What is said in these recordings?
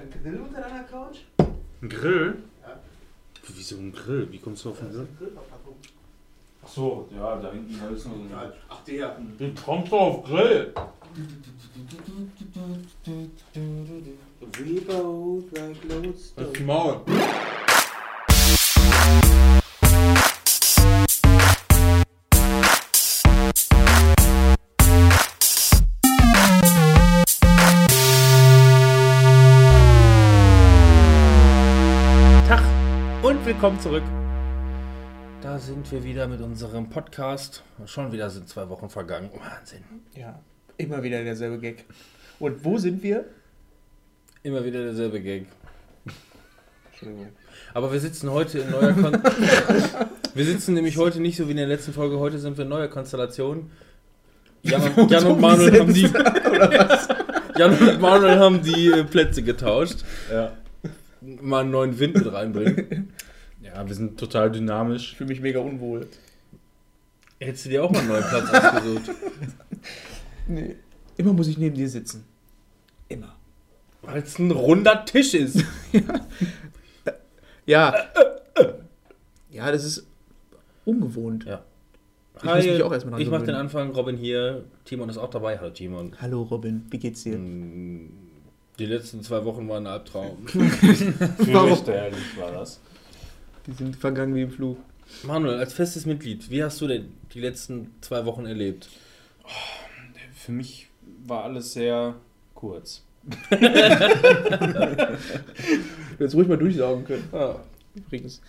Liegt da ein Grill unter deiner Couch? Ein Grill? Ja. Wieso ein Grill? Wie kommst du auf den Grill? Grillverpackung. Ach so, ja, da hinten ist noch so Ja, ach der. Wie kommst du auf Grill? We both like loads. Das Maul. Willkommen zurück. Da sind wir wieder mit unserem Podcast. Schon wieder sind zwei Wochen vergangen. Wahnsinn. Ja, immer wieder derselbe Gag. Und wo sind wir? Immer wieder derselbe Gag. Entschuldigung. Aber wir sitzen heute in neuer Kon Wir sitzen nämlich heute nicht so wie in der letzten Folge. Heute sind wir in neuer Konstellation. Jan und, Jan und Manuel haben die. Jan und Manuel haben die Plätze getauscht. Ja. Mal einen neuen Wind mit reinbringen. Ja, wir sind total dynamisch. Ich fühle mich mega unwohl. Hättest du dir auch mal einen neuen Platz ausgesucht? Nee. Immer muss ich neben dir sitzen. Immer. Weil es ein runder Tisch ist. Ja. Ja, das ist ungewohnt. Ja. Ich muss mich auch erstmal dran ich mach den. Anfang. Robin hier. Timon ist auch dabei. Hallo Timon. Hallo Robin, wie geht's dir? Mm, Die letzten zwei Wochen waren ein Albtraum. Fürchterlich war das. Die sind vergangen wie im Flug. Manuel, als festes Mitglied, wie hast du denn die letzten zwei Wochen erlebt? Für mich war alles sehr kurz. Du hättest ruhig mal durchsaugen können. Ja. Übrigens.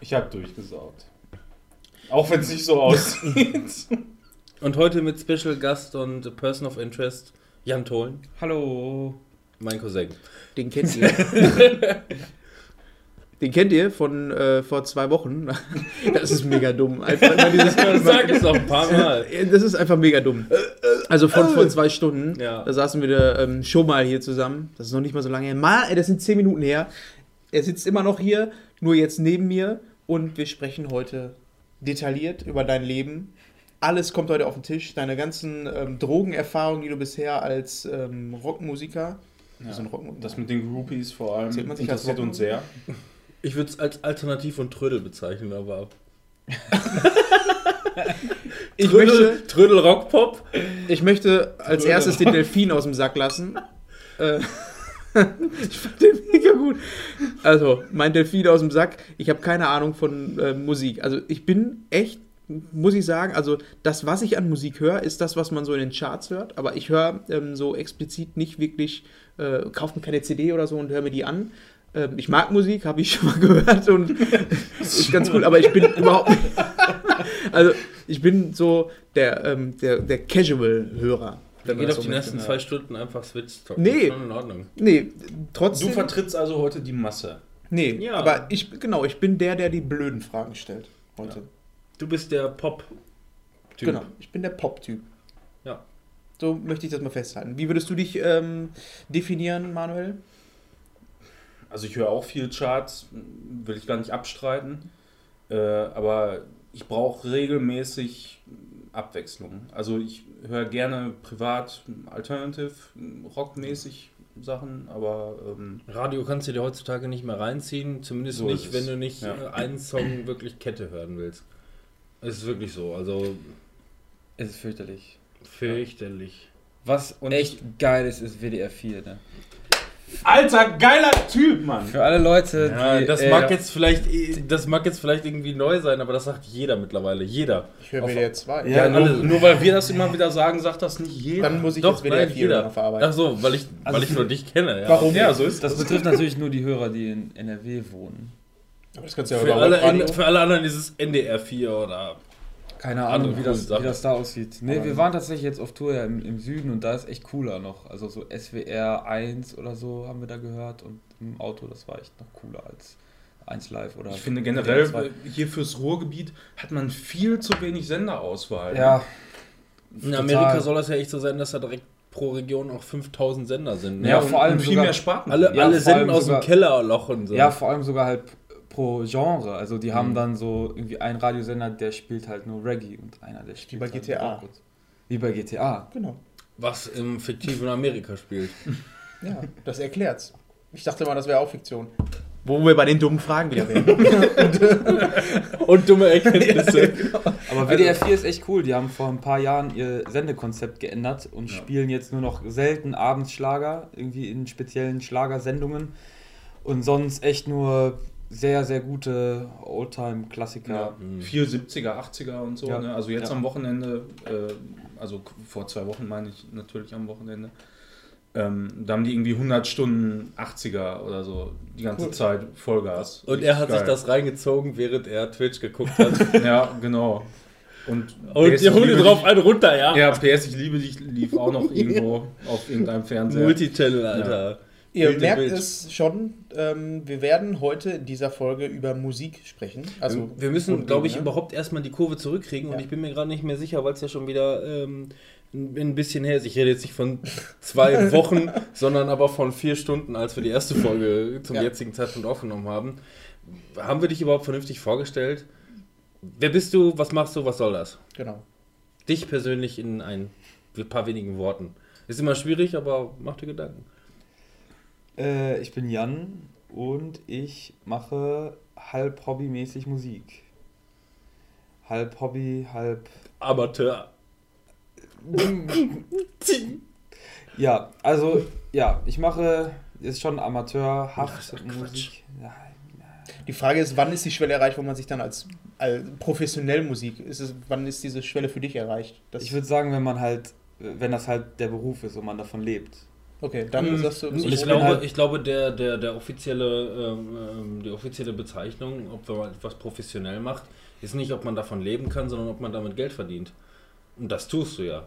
Ich habe durchgesaugt. Auch wenn es nicht so aussieht. Und heute mit Special Gast und Person of Interest Jan Tholen, Hallo. mein Cousin. Den kennt ihr. Den kennt ihr von äh, vor zwei Wochen. Das ist mega dumm. Einfach dieses, Sag es doch ein paar Mal. das ist einfach mega dumm. Also von vor zwei Stunden. Ja. Da saßen wir da, ähm, schon mal hier zusammen. Das ist noch nicht mal so lange her. Mal, ey, das sind zehn Minuten her. Er sitzt immer noch hier, nur jetzt neben mir. Und wir sprechen heute detailliert über dein Leben. Alles kommt heute auf den Tisch. Deine ganzen ähm, Drogenerfahrungen, die du bisher als ähm, Rockmusiker. Ja, So ein Rockmusiker. das mit den Groupies vor allem interessiert uns sehr. Ich würde es als Alternativ von Trödel bezeichnen, aber. Ich Trödel, möchte, Trödel Rockpop. ich möchte als erstes den Delfin aus dem Sack lassen. Äh, ich fand den mega gut. Also, mein Delfin aus dem Sack. Ich habe keine Ahnung von äh, Musik. Also, ich bin echt, muss ich sagen, also das, was ich an Musik höre, ist das, was man so in den Charts hört. Aber ich höre ähm, so explizit nicht wirklich, äh, kaufe mir keine CD oder so und höre mir die an. Ähm, ich mag Musik, habe ich schon mal gehört und ist ganz cool, aber ich bin überhaupt nicht. Also, ich bin so der, ähm, der, der Casual-Hörer. Dann wenn geht auf so die nächsten zwei Stunden einfach Switch talk Nee. Schon in Ordnung. Nee, Du trotzdem. vertrittst also heute die Masse. nee, Ja. aber ich, genau, ich bin der, der die blöden Fragen stellt heute. Du bist der Pop. Typ. Genau, ich bin der Pop-Typ. Ja. So möchte ich das mal festhalten. Wie würdest du dich ähm, definieren, Manuel? Also ich höre auch viel Charts, will ich gar nicht abstreiten. Äh, aber ich brauche regelmäßig Abwechslung. Also ich höre gerne privat Alternative, Rockmäßig Sachen, aber ähm, Radio kannst du dir heutzutage nicht mehr reinziehen, zumindest So nicht, wenn du nicht Ja. äh, einen Song wirklich Kette hören willst. Es ist wirklich so, also Es ist fürchterlich. fürchterlich. Was Und echt geil ist, ist WDR 4. Ne? Alter, geiler Typ, Mann! Für alle Leute, Ja, die. das äh, mag jetzt vielleicht, das mag jetzt vielleicht irgendwie neu sein, aber das sagt jeder mittlerweile, jeder. Ich höre WDR 2. Ja, nur, alle. nur weil wir das immer wieder sagen, sagt das nicht jeder. Dann muss ich Doch, jetzt WDR nein, 4 jeder. noch verarbeiten. Ach so, weil ich, Also weil ich nur dich kenne. Ja. Warum? ja, so ist das betrifft natürlich nur die Hörer, die in NRW wohnen. Aber das kannst du ja Für alle, Radio. für alle anderen ist es NDR 4 oder. Keine Ahnung, wie das, wie das da aussieht. Nee, Aber- wir waren tatsächlich jetzt auf Tour ja im, im Süden und da ist echt cooler noch. Also so SWR 1 oder so haben wir da gehört und im Auto, das war echt noch cooler als 1 Live oder. Ich finde generell, WDR 2. hier fürs Ruhrgebiet hat man viel zu wenig Senderauswahl. Ja. In Total. Amerika soll das ja echt so sein, dass da direkt pro Region auch 5000 Sender sind. Ne? Ja, und- vor allem und viel sogar- mehr Sparten. alle Ja, alle senden aus sogar- dem Kellerloch und so. Ja, vor allem sogar halt pro Genre. Also die haben Mhm. dann so irgendwie einen Radiosender, der spielt halt nur Reggae und einer, der spielt bei halt GTA. Rock und- Wie bei GTA. Genau. Was im fiktiven Amerika spielt. Ja, das erklärt's. Ich dachte mal, das wäre auch Fiktion. Wo wir bei den dummen Fragen wieder wären. Und dumme Erkenntnisse. Aber WDR 4 ist echt cool. Die haben vor ein paar Jahren ihr Sendekonzept geändert und Ja. spielen jetzt nur noch selten abends Schlager, irgendwie in speziellen Schlagersendungen. Und sonst echt nur sehr, sehr gute Oldtime-Klassiker. Ja, viel 70er, 80er und so. Ja. Ne? Also jetzt Ja. am Wochenende, äh, also vor zwei Wochen meine ich natürlich am Wochenende, ähm, da haben die irgendwie 100 Stunden 80er oder so die ganze Cool. Zeit Vollgas. Und er hat sich Geil. das reingezogen, während er Twitch geguckt hat. Ja, genau. Und, Und PS, die holen liebe drauf einen runter, ja? Ja, PS, ich liebe dich, lief auch noch irgendwo auf irgendeinem Fernseher. Multichannel, Alter. Ihr Bild merkt es schon, ähm, wir werden heute in dieser Folge über Musik sprechen. Also wir müssen, und- glaube ich, ne? überhaupt erstmal die Kurve zurückkriegen und Ja. ich bin mir gerade nicht mehr sicher, weil es ja schon wieder ähm, ein ein bisschen her ist. Ich rede jetzt nicht von zwei Wochen, sondern aber von vier Stunden, als wir die erste Folge zum Ja. jetzigen Zeitpunkt aufgenommen haben. Haben wir dich überhaupt vernünftig vorgestellt? Wer bist du? Was machst du? Was soll das? Genau. Dich persönlich in ein paar wenigen Worten. Ist immer schwierig, aber mach dir Gedanken. Äh, ich bin Jan und ich mache halb hobbymäßig Musik. Halb Hobby, halb. Amateur. Ja, also, ja, ich mache, ist schon amateurhaft Ach. Musik. Ja, Die Frage ist, wann ist die Schwelle erreicht, wo man sich dann als, als professionell Musik, ist es, wann ist diese Schwelle für dich erreicht? Das, ich würde sagen, wenn man halt, wenn das halt der Beruf ist und man davon lebt. Okay, dann Hm, sagst du, Ich, Ich glaube, halt- ich glaube, der, der, der offizielle, ähm, ähm, die offizielle Bezeichnung, ob man etwas professionell macht, ist nicht, ob man davon leben kann, sondern ob man damit Geld verdient. Und das tust du ja.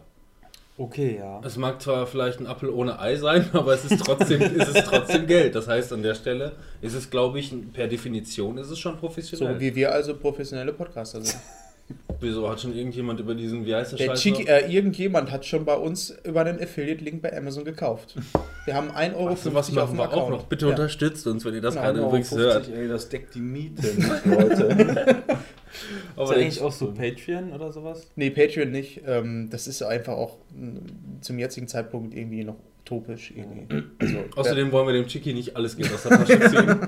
Okay, ja. Es mag zwar vielleicht ein Apfel ohne Ei sein, aber es ist trotzdem, es ist trotzdem Geld. Das heißt, an der Stelle ist es, glaube ich, per Definition ist es schon professionell. so wie wir also professionelle Podcaster sind. Wieso hat schon irgendjemand über diesen, wie heißt der, Der noch? äh, irgendjemand hat schon bei uns über einen Affiliate-Link bei Amazon gekauft. Wir haben 1,50 Euro Ach, sowas auf machen dem wir auch Account. noch. Bitte Ja. unterstützt uns, wenn ihr das Genau, gerade übrigens 50, hört. ey, das deckt die Miete nicht, Leute. Aber ist eigentlich auch so Patreon oder sowas? Nee, Patreon nicht. Ähm, das ist einfach auch mm, zum jetzigen Zeitpunkt irgendwie noch utopisch. Irgendwie. Also, Außerdem wollen wir dem Chiki nicht alles Geld aus der Tasche ziehen.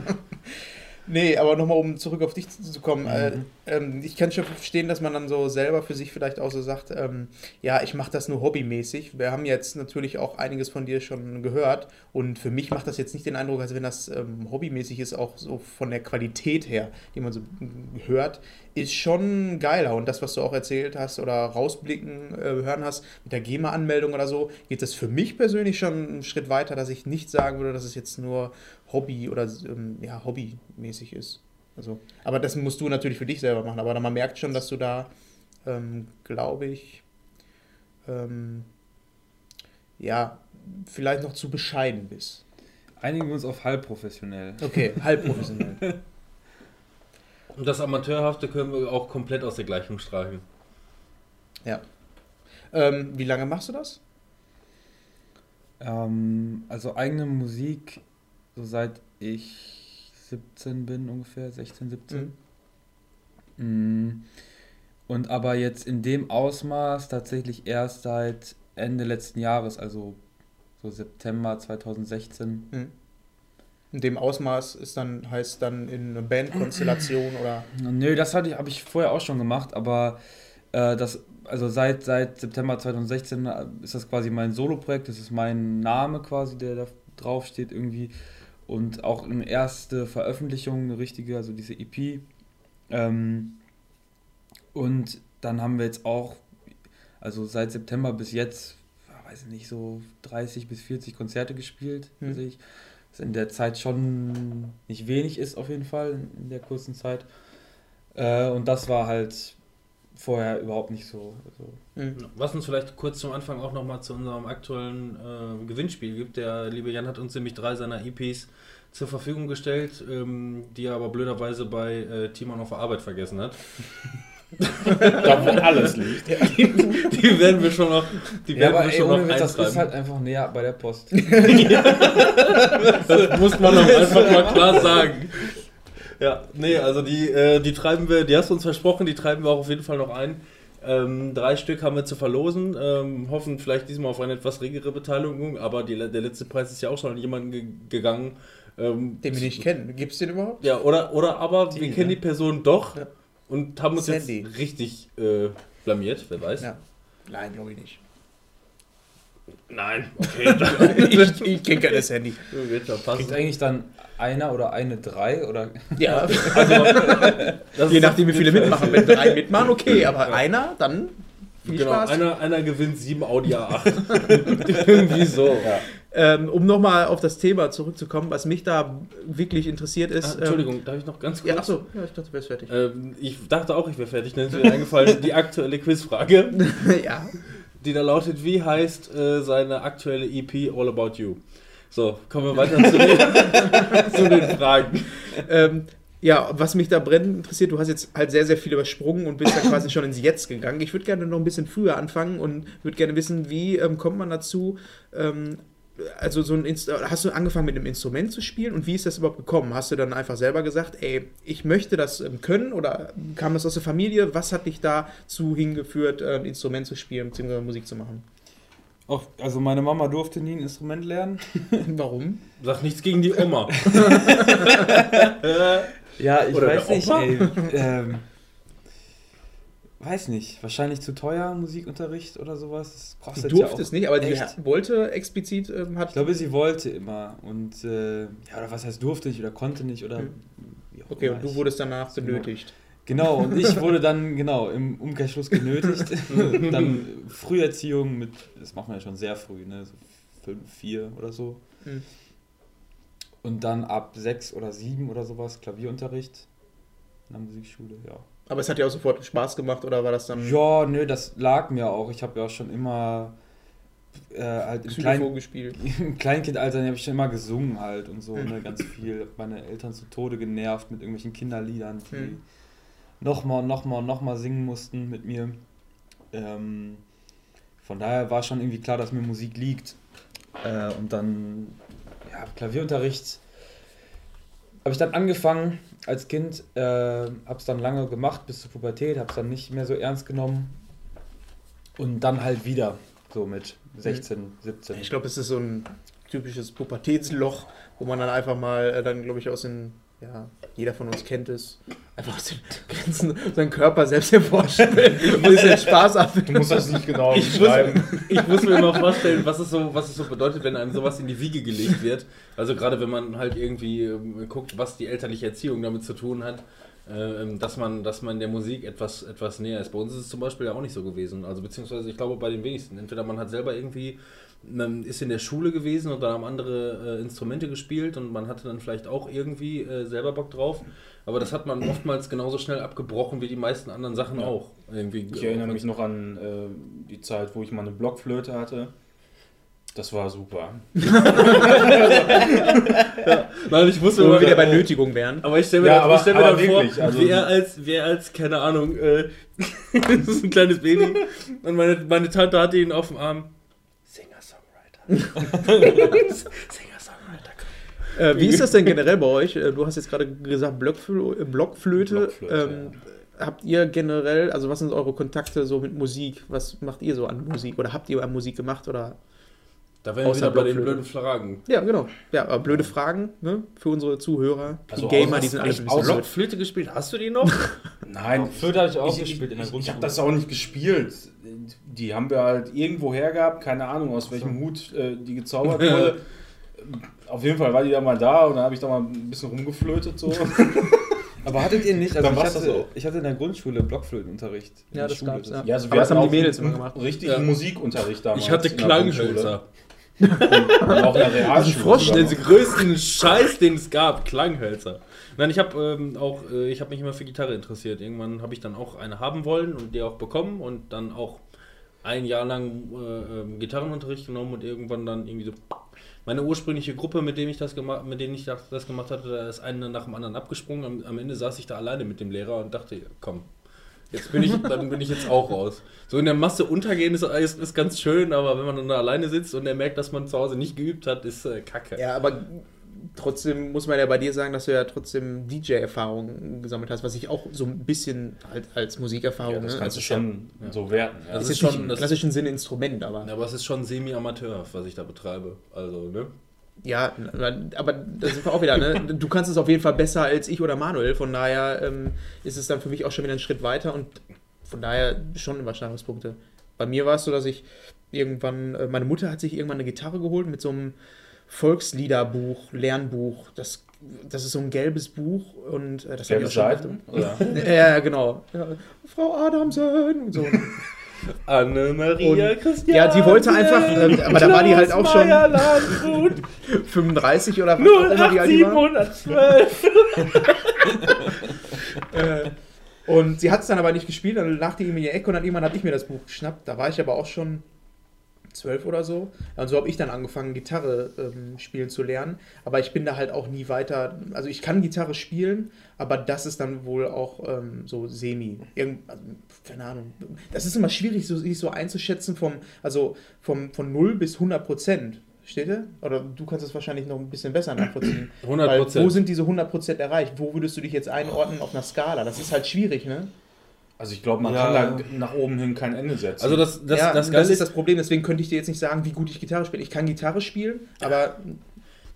Nee, aber nochmal, um zurück auf dich zu kommen. Äh, Mhm. ähm, ich kann schon verstehen, dass man dann so selber für sich vielleicht auch so sagt, ähm, ja, ich mache das nur hobbymäßig. Wir haben jetzt natürlich auch einiges von dir schon gehört und für mich macht das jetzt nicht den Eindruck, als wenn das ähm, hobbymäßig ist, auch so von der Qualität her, die man so mm, hört, ist schon geiler. Und das, was du auch erzählt hast oder rausblicken äh, hören hast mit der GEMA-Anmeldung oder so, geht das für mich persönlich schon einen Schritt weiter, dass ich nicht sagen würde, dass es jetzt nur Hobby oder ähm, ja, hobbymäßig ist. Also, aber das musst du natürlich für dich selber machen. Aber man merkt schon, dass du da, ähm, glaube ich, ähm, ja, vielleicht noch zu bescheiden bist. Einigen wir uns auf halb professionell. Okay, halb professionell. Und das Amateurhafte können wir auch komplett aus der Gleichung streichen. ja. Ähm, wie lange machst du das? Ähm, also eigene Musik, so seit ich 17 bin ungefähr, 16, 17. Mm. Und aber jetzt in dem Ausmaß tatsächlich erst seit Ende letzten Jahres, also so September 2016. Mhm. In dem Ausmaß ist dann, heißt dann in einer Bandkonstellation oder. Nö, das hatte ich, habe ich vorher auch schon gemacht, aber äh, das, also seit, seit September 2016 ist das quasi mein Solo-Projekt, das ist mein Name quasi, der da drauf steht irgendwie. Und auch eine erste Veröffentlichung, eine richtige, also diese EP. Ähm, und dann haben wir jetzt auch, also seit September bis jetzt, weiß ich nicht, so 30 bis 40 Konzerte gespielt, Hm. sehe ich. Was in der Zeit schon nicht wenig ist, auf jeden Fall, in, in der kurzen Zeit. Äh, und das war halt vorher überhaupt nicht so. Also, Mhm. Was uns vielleicht kurz zum Anfang auch nochmal zu unserem aktuellen äh, Gewinnspiel gibt. Der liebe Jan hat uns nämlich drei seiner EPs zur Verfügung gestellt, ähm, die er aber blöderweise bei äh, Timon auf der Arbeit vergessen hat. da wo alles liegt. Die werden wir schon noch, die ja, werden aber wir ey, schon ohne noch Witz, das ist halt einfach näher bei der Post. Das muss man doch einfach mal klar sagen. Ja, nee, also die, äh, die treiben wir, die hast du uns versprochen, die treiben wir auch auf jeden Fall noch ein. Ähm, drei Stück haben wir zu verlosen, ähm, hoffen vielleicht diesmal auf eine etwas regere Beteiligung, aber die, der letzte Preis ist ja auch schon an jemanden ge gegangen. Ähm, Den wir nicht kennen. Gibt es den überhaupt? Ja, oder, oder aber wir Die, kennen ne? die Person doch Ja. und haben uns Sandy. jetzt richtig äh, blamiert, wer weiß. Ja. Nein, glaube ich nicht. Nein, okay. ich ich kenne keine Sandy. Wird schon passen. Kriegt eigentlich dann einer oder eine drei oder Ja, Das je ist- nachdem, wie viele mitmachen. Wenn drei mitmachen, okay, aber einer, dann viel Genau, Spaß. einer, einer gewinnt sieben Audi A8. Irgendwie so. Ähm, um nochmal auf das Thema zurückzukommen, was mich da wirklich interessiert ist. Ah, Entschuldigung, darf ich noch ganz Ähm, kurz? ja, achso, ja, ich dachte, du wärst fertig. Ähm, ich dachte auch, ich wäre fertig. Dann ist mir eingefallen, die aktuelle Quizfrage, ja. die da lautet, wie heißt äh, seine aktuelle EP All About You? So, kommen wir weiter zu den, zu den Fragen. Ähm, ja, was mich da brennend interessiert, du hast jetzt halt sehr, sehr viel übersprungen und bist da quasi schon ins Jetzt gegangen. Ich würde gerne noch ein bisschen früher anfangen und würde gerne wissen, wie ähm, kommt man dazu, ähm, also so ein Inst hast du angefangen mit einem Instrument zu spielen und wie ist das überhaupt gekommen? Hast du dann einfach selber gesagt, ey, ich möchte das ähm, können oder kam das aus der Familie? Was hat dich dazu hingeführt, äh, ein Instrument zu spielen bzw. Musik zu machen? Auch, also meine Mama durfte nie ein Instrument lernen. Warum? Sag nichts gegen die Oma. Ja, ich Oder weiß nicht, ey. Ähm, weiß nicht, wahrscheinlich zu teuer Musikunterricht oder sowas. Das Du kostet durftest ja auch nicht, aber die wollte explizit, ähm, hat Ich glaube, sie wollte immer und äh, ja, oder was heißt durfte nicht oder konnte nicht oder Hm. wie auch Okay, und du wurdest danach benötigt. Genau, und ich wurde dann, genau, im Umkehrschluss genötigt. dann Früherziehung mit, das macht man ja schon sehr früh, ne? So fünf, vier oder so. Mhm. Und dann ab sechs oder sieben oder sowas Klavierunterricht in der Musikschule, ja. Aber es hat ja auch sofort Spaß gemacht, oder war das dann Ja, nö, das lag mir auch. Ich habe ja auch schon immer äh, halt im, Klein, gespielt? im Kleinkindalter habe ich schon immer gesungen halt und so, ne, ganz viel. Meine Eltern zu Tode genervt mit irgendwelchen Kinderliedern, die Mhm. Nochmal nochmal und nochmal singen mussten mit mir. Ähm, von daher war schon irgendwie klar, dass mir Musik liegt. Äh, und dann, ja, Klavierunterricht habe ich dann angefangen als Kind, äh, habe es dann lange gemacht bis zur Pubertät, habe es dann nicht mehr so ernst genommen. Und dann halt wieder, so mit 16, 17. Ich glaube, es ist so ein typisches Pubertätsloch, wo man dann einfach mal äh, dann, glaube ich, aus den, ja, jeder von uns kennt es, einfach aus den Grenzen seinen Körper selbst und ein bisschen Spaß ab. Du musst das nicht genau Ich muss, beschreiben. ich muss mir immer vorstellen, was es, so, was es so bedeutet, wenn einem sowas in die Wiege gelegt wird. Also gerade wenn man halt irgendwie ähm, guckt, was die elterliche Erziehung damit zu tun hat, ähm, dass, man, dass man der Musik etwas, etwas näher ist. Bei uns ist es zum Beispiel ja auch nicht so gewesen. Also beziehungsweise ich glaube bei den wenigsten. Entweder man hat selber irgendwie, man ist in der Schule gewesen und dann haben andere äh, Instrumente gespielt und man hatte dann vielleicht auch irgendwie äh, selber Bock drauf. Aber das hat man oftmals genauso schnell abgebrochen wie die meisten anderen Sachen Ja. auch. Irgendwie Ich erinnere mich noch an äh, die Zeit, wo ich mal eine Blockflöte hatte. Das war super. Nein, ich mir Wo wir wieder bei Nötigung wären. Aber ich stelle mir, Ja, dann, aber- ich stell mir dann vor, also- wer, als, wer als, keine Ahnung, äh, das ist ein kleines Baby und meine, meine Tante hatte ihn auf dem Arm. Singer-Songwriter. Äh, wie ist das denn generell bei euch? Äh, Du hast jetzt gerade gesagt äh, Blockflöte. Blockflöte, ähm, Habt ihr generell, also was sind eure Kontakte so mit Musik? Was macht ihr so an Musik? Oder habt ihr an Musik gemacht? Oder Da wären wir wieder bei den Blockflöte. blöden Fragen. Ja, genau. Ja, aber blöde Fragen ne? für unsere Zuhörer. Die Also Gamer, aus- die sind alle ein aus- bisschen blöd. Blockflite gespielt, hast du die noch? Nein, Flöte habe ich auch ich, gespielt in der ich, ich Grundschule. habe das auch nicht gespielt. Die haben wir halt irgendwo hergehabt, keine Ahnung aus welchem Hut äh, die gezaubert wurde. Auf jeden Fall war die da mal da und dann habe ich da mal ein bisschen rumgeflötet so. Aber hattet ihr nicht, also Dann ich hatte, das auch. ich hatte in der Grundschule Blockflötenunterricht. in Ja, der das Schule. gab's, ja. Ja, also Aber das haben die auch Mädels immer gemacht. Richtigen Ja. Musikunterricht damals. Ich hatte in Realschule. Frosch, Den größten Scheiß, den es gab, Klanghölzer. Nein, ich habe ähm, auch, äh, ich habe mich immer für Gitarre interessiert. Irgendwann habe ich dann auch eine haben wollen und die auch bekommen und dann auch ein Jahr lang äh, ähm, Gitarrenunterricht genommen und irgendwann dann irgendwie so. Meine ursprüngliche Gruppe, mit dem ich das gemacht, mit denen ich das, gemacht hatte, da ist eine nach dem anderen abgesprungen. Am, am Ende saß ich da alleine mit dem Lehrer und dachte, komm, jetzt bin ich, dann bin ich jetzt auch raus. So in der Masse untergehen ist, ist, ist ganz schön, aber wenn man dann da alleine sitzt und er merkt, dass man zu Hause nicht geübt hat, ist äh, Kacke. Ja, aber trotzdem muss man ja bei dir sagen, dass du ja trotzdem DJ-Erfahrung gesammelt hast, was ich auch so ein bisschen halt als Musikerfahrung. Ja, das ne? kannst du ist schon ja- so werten. Ja. Das Das ist ist, schon- im klassischen Sinne Instrument, aber. Ja, aber es ist schon semi-amateurhaft, was ich da betreibe. Also, ne? Ja, aber da sind wir auch wieder, ne? Du kannst es auf jeden Fall besser als ich oder Manuel, von daher ähm, ist es dann für mich auch schon wieder ein Schritt weiter und von daher schon Überschneidungspunkte. Bei mir war es so, dass ich irgendwann, äh, meine Mutter hat sich irgendwann eine Gitarre geholt mit so einem Volksliederbuch, Lernbuch. Das, das ist so ein gelbes Buch und äh, das Gelbe Seiten? Ja, genau. Ja, Frau Adamsen und so. Anne-Maria Christian. Ja, die wollte einfach, ähm, aber da war die halt auch schon 35 oder was auch immer die alt die war. 712. Äh, und sie hat es dann aber nicht gespielt, dann lag die in die Ecke und dann irgendwann habe ich mir das Buch geschnappt. Da war ich aber auch schon zwölf oder so. Und so habe ich dann angefangen, Gitarre ähm, spielen zu lernen. Aber ich bin da halt auch nie weiter. Also ich kann Gitarre spielen, aber das ist dann wohl auch ähm, so semi. Irgend, also, keine Ahnung. Das ist immer schwierig, so, sich so einzuschätzen vom, also vom, von 0 bis 100 Prozent. Steht ihr? Oder du kannst es wahrscheinlich noch ein bisschen besser nachvollziehen. 100 Weil, wo Prozent. sind diese 100% erreicht? Wo würdest du dich jetzt einordnen auf einer Skala? Das ist halt schwierig, ne? Also ich glaube, man Ja. kann da nach oben hin kein Ende setzen. Also das, das, ja, das, das, ist das Problem. Deswegen könnte ich dir jetzt nicht sagen, wie gut ich Gitarre spiele. Ich kann Gitarre spielen, aber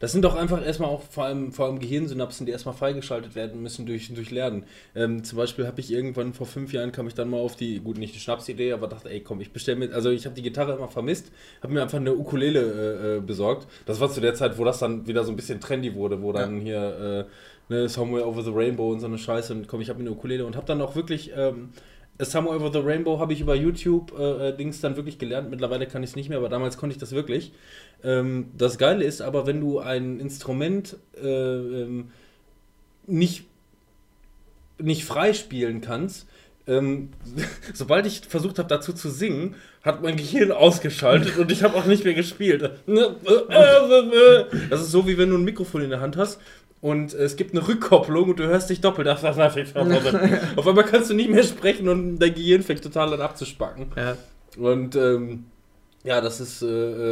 Das sind doch einfach erstmal auch vor allem, vor allem Gehirnsynapsen, die erstmal freigeschaltet werden müssen durch, durch Lernen. Ähm, zum Beispiel habe ich irgendwann vor fünf Jahren kam ich dann mal auf die, gut, nicht die Schnapsidee, aber dachte, ey komm, ich bestelle mir, also ich habe die Gitarre immer vermisst, habe mir einfach eine Ukulele äh, äh, besorgt. Das war zu der Zeit, wo das dann wieder so ein bisschen trendy wurde, wo dann hier äh, ne, Somewhere Over the Rainbow und so eine Scheiße und komm, ich habe mir eine Ukulele und habe dann auch wirklich ähm, Somewhere Over the Rainbow habe ich über YouTube äh, äh, Dings dann wirklich gelernt. Mittlerweile kann ich es nicht mehr, aber damals konnte ich das wirklich. Ähm, das Geile ist aber, wenn du ein Instrument äh, ähm, nicht, nicht frei spielen kannst, ähm, sobald ich versucht habe, dazu zu singen, hat mein Gehirn ausgeschaltet und ich habe auch nicht mehr gespielt. Das ist so, wie wenn du ein Mikrofon in der Hand hast und es gibt eine Rückkopplung und du hörst dich doppelt. Auf einmal kannst du nicht mehr sprechen und dein Gehirn fängt total an abzuspacken. ja, Und ähm, ja, das ist, äh,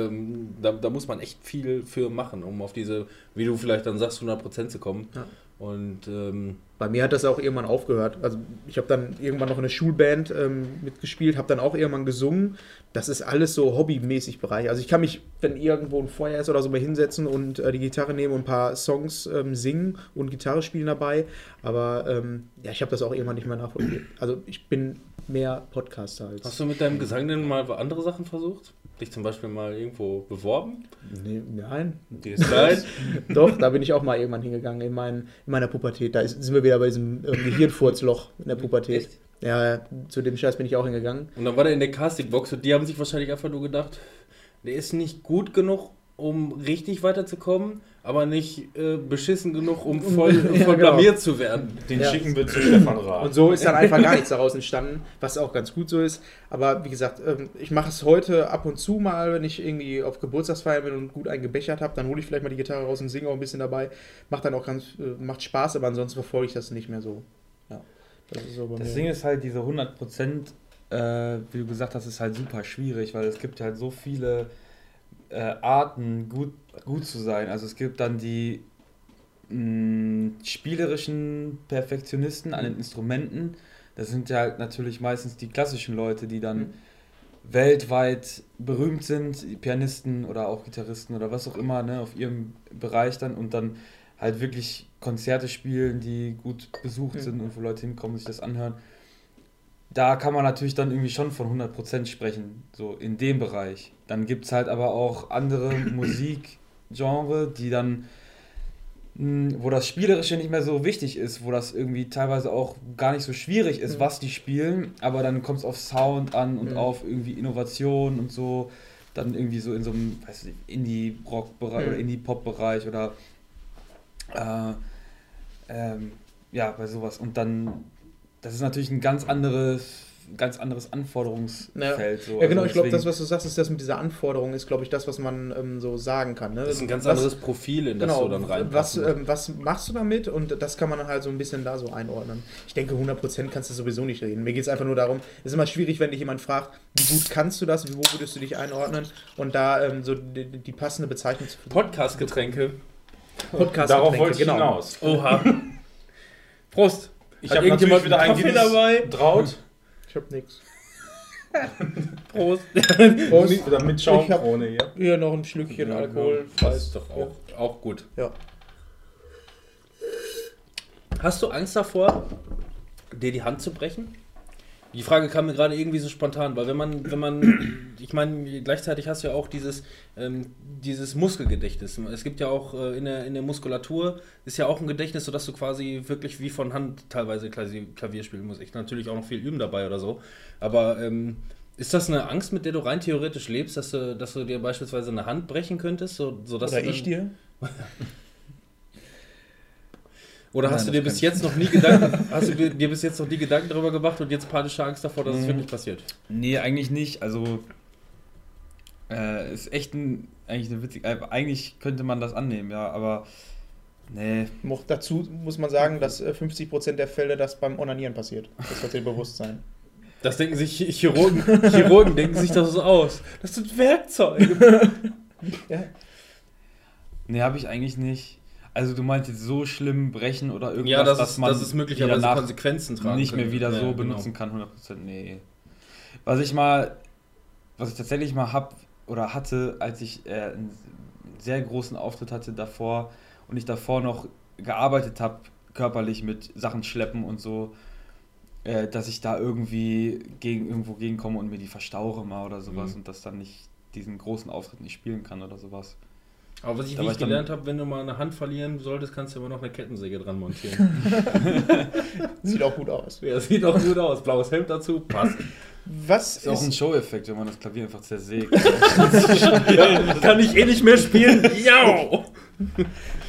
ähm, da, da muss man echt viel für machen, um auf diese, wie du vielleicht dann sagst, 100% zu kommen. Ja. Und ähm, bei mir hat das auch irgendwann aufgehört. Also ich habe dann irgendwann noch in der Schulband ähm, mitgespielt, habe dann auch irgendwann gesungen. Das ist alles so hobbymäßig Bereich. Also ich kann mich, wenn irgendwo ein Feuer ist oder so, mal hinsetzen und äh, die Gitarre nehmen und ein paar Songs ähm, singen und Gitarre spielen dabei. Aber ähm, ja, ich habe das auch irgendwann nicht mehr nachvollziehen. Also ich bin mehr Podcaster als. hast du mit deinem Gesang denn mal andere Sachen versucht? Dich zum Beispiel mal irgendwo beworben? Nee, nein. Die ist Nein? Doch, da bin ich auch mal irgendwann hingegangen in, mein, in meiner Pubertät. Da ist, sind wir wieder bei diesem ähm, Gehirnfurzloch in der Pubertät. Echt? Ja, ja, zu dem Scheiß bin ich auch hingegangen. Und dann war der in der Castingbox und die haben sich wahrscheinlich einfach nur gedacht, der ist nicht gut genug, um richtig weiterzukommen, aber nicht äh, beschissen genug, um voll, Ja, voll genau. zu werden. Den Ja. schicken wir zu Stefan Raab. Und so ist dann einfach gar nichts daraus entstanden, was auch ganz gut so ist. Aber wie gesagt, ähm, ich mache es heute ab und zu mal, wenn ich irgendwie auf Geburtstagsfeiern bin und gut eingebechert habe, dann hole ich vielleicht mal die Gitarre raus und singe auch ein bisschen dabei. Macht dann auch ganz, äh, macht Spaß, aber ansonsten verfolge ich das nicht mehr so. Ja, das ist so bei Das mir. Ding ist halt, diese 100%, äh, wie du gesagt hast, ist halt super schwierig, weil es gibt halt so viele äh, Arten, gut, gut zu sein. Also es gibt dann die mh, spielerischen Perfektionisten an den Instrumenten. Das sind ja halt natürlich meistens die klassischen Leute, die dann Mhm. weltweit berühmt sind, die Pianisten oder auch Gitarristen oder was auch immer, ne, auf ihrem Bereich dann und dann halt wirklich Konzerte spielen, die gut besucht Mhm. sind und wo Leute hinkommen, sich das anhören. Da kann man natürlich dann irgendwie schon von 100% sprechen, so in dem Bereich. Dann gibt es halt aber auch andere Musikgenre, die dann, mh, wo das Spielerische nicht mehr so wichtig ist, wo das irgendwie teilweise auch gar nicht so schwierig ist, Mhm. was die spielen, aber dann kommt es auf Sound an und Mhm. auf irgendwie Innovation und so, dann irgendwie so in so einem, weiß nicht, Indie-Rock-Bereich Mhm. oder Indie-Pop-Bereich oder äh, ähm, ja, bei sowas. Und dann, das ist natürlich ein ganz anderes, ganz anderes Anforderungsfeld. So. Ja, genau, Also ich glaube, das, was du sagst, ist das mit dieser Anforderung, ist, glaube ich, das, was man ähm, so sagen kann. Ne? Das ist ein ganz was, anderes Profil, in das Genau, du dann was, reinpasst. ähm, was machst du damit? Und das kann man dann halt so ein bisschen da so einordnen. Ich denke, 100% kannst du sowieso nicht reden. Mir geht es einfach nur darum, es ist immer schwierig, wenn dich jemand fragt, wie gut kannst du das, wo würdest du dich einordnen? Und da ähm, so die, die passende Bezeichnung zu finden. Podcast-Getränke. Podcast Darauf wollte ich hinaus. Oha. Prost. Ich habe irgendjemand natürlich wieder einen ein Kaffee dabei? Draut. Ich hab nix. Prost. Prost. Oder mit Schaumkrone hier. Hier noch ein Schlückchen Alkohol. Das ist doch auch, auch gut. Ja. Hast du Angst davor, dir die Hand zu brechen? Die Frage kam mir gerade irgendwie so spontan, weil wenn man, wenn man, ich meine, gleichzeitig hast du ja auch dieses, ähm, dieses Muskelgedächtnis. Es gibt ja auch äh, in, der, in der Muskulatur, ist ja auch ein Gedächtnis, sodass du quasi wirklich wie von Hand teilweise Klavier, spielen musst. Ich natürlich auch noch viel üben dabei oder so. Aber ähm, ist das eine Angst, mit der du rein theoretisch lebst, dass du, dass du dir beispielsweise eine Hand brechen könntest? So, sodass Oder ich dir? Oder Nein, hast du dir bis jetzt noch nie Gedanken, hast du dir bis jetzt noch nie Gedanken darüber gemacht und jetzt panische Angst davor, dass es Mhm. wirklich passiert? Nee, eigentlich nicht. Also, äh, ist echt ein, eigentlich eine witzige. Äh, eigentlich könnte man das annehmen, ja, aber. Nee. Noch dazu muss man sagen, dass äh, 50% der Fälle das beim Onanieren passiert. Das sollte dir bewusst sein. Das denken sich Chirurgen, Chirurgen denken sich das so aus. Das sind Werkzeuge. Ja. Nee, habe ich eigentlich nicht. Also, du meinst jetzt so schlimm brechen oder irgendwas, Ja, das dass ist, man das ist möglicherweise Konsequenzen tragen nicht mehr wieder Ja, so genau. benutzen kann, 100%. Nee. Was ich mal, was ich tatsächlich mal hab oder hatte, als ich äh, einen sehr großen Auftritt hatte davor und ich davor noch gearbeitet habe, körperlich mit Sachen schleppen und so, äh, dass ich da irgendwie gegen irgendwo gegenkomme und mir die verstaure mal oder sowas Mhm. und das dann nicht diesen großen Auftritt nicht spielen kann oder sowas. Aber was ich Da ich gelernt habe, wenn du mal eine Hand verlieren solltest, kannst du immer noch eine Kettensäge dran montieren. Sieht auch gut aus. ja, sieht auch gut aus. Blaues Hemd dazu, passt. Was Ist auch ein ist, Show-Effekt, wenn man das Klavier einfach zersägt. Kann ich eh nicht mehr spielen. Ja!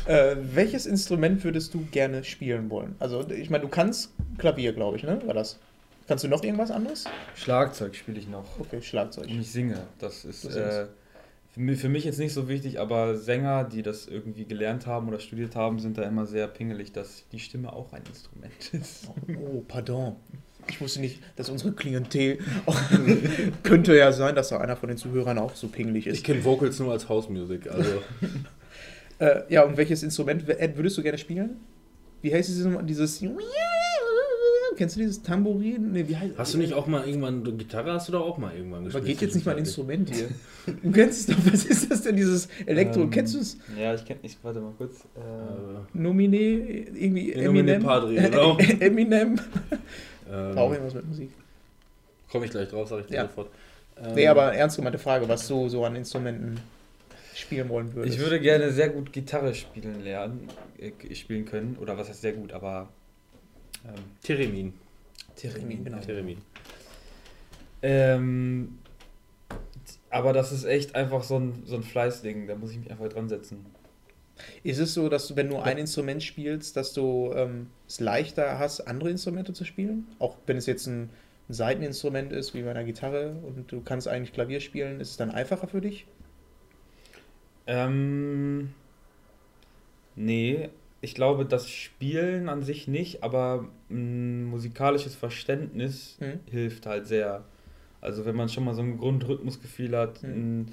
äh, welches Instrument würdest du gerne spielen wollen? Also, ich meine, du kannst Klavier, glaube ich, ne? War das? Kannst du noch irgendwas anderes? Schlagzeug spiele ich noch. Okay, Schlagzeug. Und ich singe. Das ist Du äh, singst. Für, mich, für mich jetzt nicht so wichtig, aber Sänger, die das irgendwie gelernt haben oder studiert haben, sind da immer sehr pingelig, dass die Stimme auch ein Instrument ist. Oh, pardon. Ich wusste nicht, dass unsere Klientel. könnte ja sein, dass da einer von den Zuhörern auch so pingelig ist. Ich kenne Vocals nur als Hausmusik. Also. Äh, ja, und welches Instrument würdest du gerne spielen? Wie heißt dieses, dieses Kennst du dieses Tambourin? Nee, wie heißt Hast du nicht auch mal irgendwann, du- Gitarre hast du doch auch mal irgendwann Aber gespielt? geht jetzt nicht mal ein Instrument hier. Du kennst es doch, was ist das denn, dieses Elektro? Ähm, Kennst du es? Ja, ich kenne nicht. Warte mal kurz. Äh, Äh, Nomine, irgendwie Ja, Nomine Eminem. Padre, genau. Eminem. ähm, Auch irgendwas mit Musik. Komme ich gleich drauf, sag ich dir Ja. sofort. Ähm, Nee, aber ernst gemeinte Frage, was du so an Instrumenten spielen wollen würdest. ich würde gerne sehr gut Gitarre spielen lernen, äh, spielen können. Oder was heißt sehr gut, aber. Ähm, Theremin. Theremin, genau. Theremin. ähm, aber das ist echt einfach so ein, so ein Fleißding. Da muss ich mich einfach dran setzen. Ist es so, dass du, wenn du ein Instrument spielst, dass du ähm, es leichter hast, andere Instrumente zu spielen? Auch wenn es jetzt ein, ein Saiteninstrument ist, wie bei einer Gitarre, und du kannst eigentlich Klavier spielen, ist es dann einfacher für dich? Ähm, nee, ich glaube, das Spielen an sich nicht, aber ein musikalisches Verständnis Hm? hilft halt sehr. Also wenn man schon mal so ein Grundrhythmusgefühl hat, Hm. ein,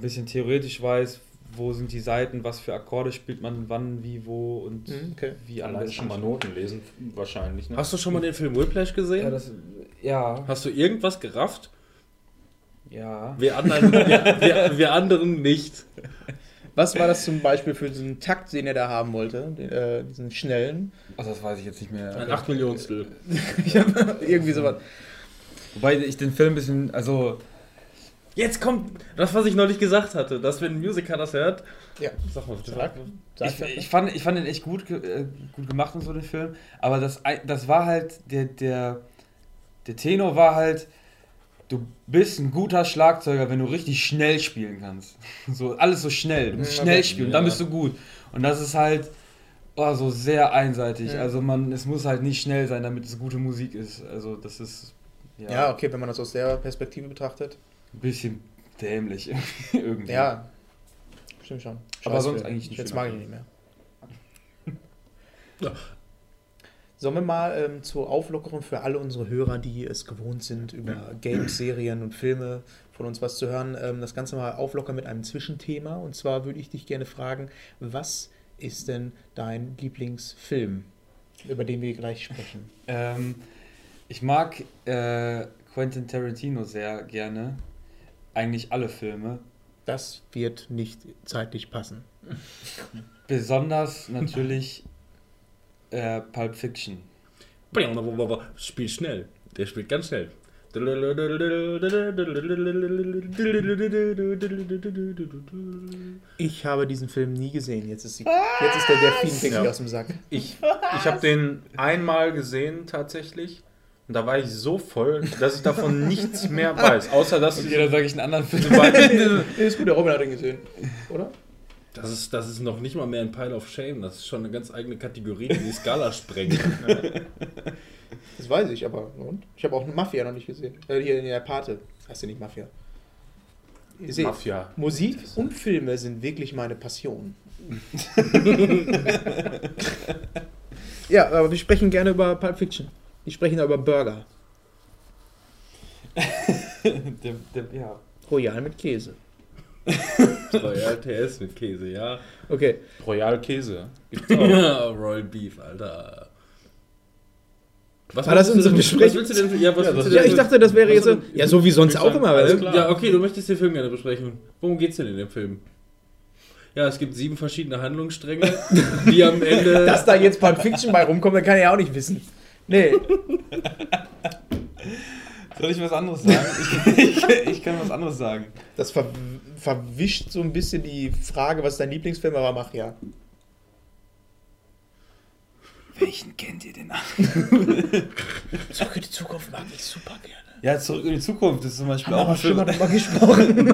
bisschen theoretisch weiß, wo sind die Seiten, was für Akkorde spielt man wann, wie, wo und Hm, okay. wie am Allein schon mal Noten lesen, wahrscheinlich. Ne? Hast du schon mal den Film Whiplash gesehen? Ja, das, ja, Hast du irgendwas gerafft? ja. Wir anderen, wir, wir, wir anderen nicht. Was war das zum Beispiel für diesen Takt, den er da haben wollte? Den, äh, diesen schnellen? Also das weiß ich jetzt nicht mehr. Ein acht Millionstel. Irgendwie sowas. Wobei ich den Film ein bisschen, also Jetzt kommt das, was ich neulich gesagt hatte, dass wenn ein Musiker das hört. Ja. Sag mal, Sag. Sag Ich, das. ich, fand, ich fand den echt gut, äh, gut gemacht und so, den Film. Aber das, das war halt, der, der, der Tenor war halt, du bist ein guter Schlagzeuger, wenn du richtig schnell spielen kannst. So, alles so schnell. Du musst Mhm, schnell spielen, dann Ja. bist du gut. Und das ist halt oh, so sehr einseitig. Mhm. Also man, es muss halt nicht schnell sein, damit es gute Musik ist. Also das ist ja, ja, okay, wenn man das aus der Perspektive betrachtet. ein bisschen dämlich irgendwie. Ja, stimmt schon. Aber Scheiß sonst Film. eigentlich ein Jetzt mag ich ihn nicht mehr. Ja. Sollen wir mal ähm, zur Auflockerung für alle unsere Hörer, die es gewohnt sind, über Games, Serien und Filme von uns was zu hören, ähm, das Ganze mal auflockern mit einem Zwischenthema. Und zwar würde ich dich gerne fragen, was ist denn dein Lieblingsfilm, über den wir gleich sprechen? Ähm, ich mag äh, Quentin Tarantino sehr gerne. Eigentlich alle Filme. Das wird nicht zeitlich passen. Besonders natürlich äh, Pulp Fiction. Spiel schnell. Der spielt ganz schnell. Ich habe diesen Film nie gesehen. Jetzt ist, die, jetzt ist der Delfin Ja. aus dem Sack. Ich, ich habe den einmal gesehen tatsächlich. Und da war ich so voll, dass ich davon nichts mehr weiß. Außer dass Und jeder sage ich einen anderen Film. ist gut, der Robin hat ihn gesehen. Oder? Das ist, das ist noch nicht mal mehr ein Pile of Shame. Das ist schon eine ganz eigene Kategorie, die die Skala sprengt. Das weiß ich, aber und? Ich habe auch eine Mafia noch nicht gesehen. Äh, hier in der Pate. Heißt ja nicht Mafia. Ihr seht, Mafia. Musik und Filme sind wirklich meine Passion. ja, aber wir sprechen gerne über Pulp Fiction. Wir sprechen über Burger. der, der, ja. Royal mit Käse. Royal TS mit Käse, ja. Okay. Royal Käse. Gibt's auch. Ja, Royal Beef, Alter. Was War das unser denn- Gespräch? Was willst du denn? Ja, was Ja, willst du Ja, denn- ich dachte, das wäre jetzt so. Ja, so wie sonst auch immer. Alles ne? klar. Ja, okay, du möchtest den Film gerne besprechen. Worum geht's denn in dem Film? Ja, es gibt sieben verschiedene Handlungsstränge, die am Ende. Dass da jetzt Pulp Fiction bei rumkommt, dann kann ich ja auch nicht wissen. Nee, Soll ich was anderes sagen? Ich, ich, ich kann was anderes sagen. das ver verwischt so ein bisschen die Frage, was ist dein Lieblingsfilm, aber mach ja. Welchen kennt ihr denn? Zurück in die Zukunft mag ich super gerne. Ja, zurück in die Zukunft ist zum Beispiel Haben auch schon mal drüber gesprochen.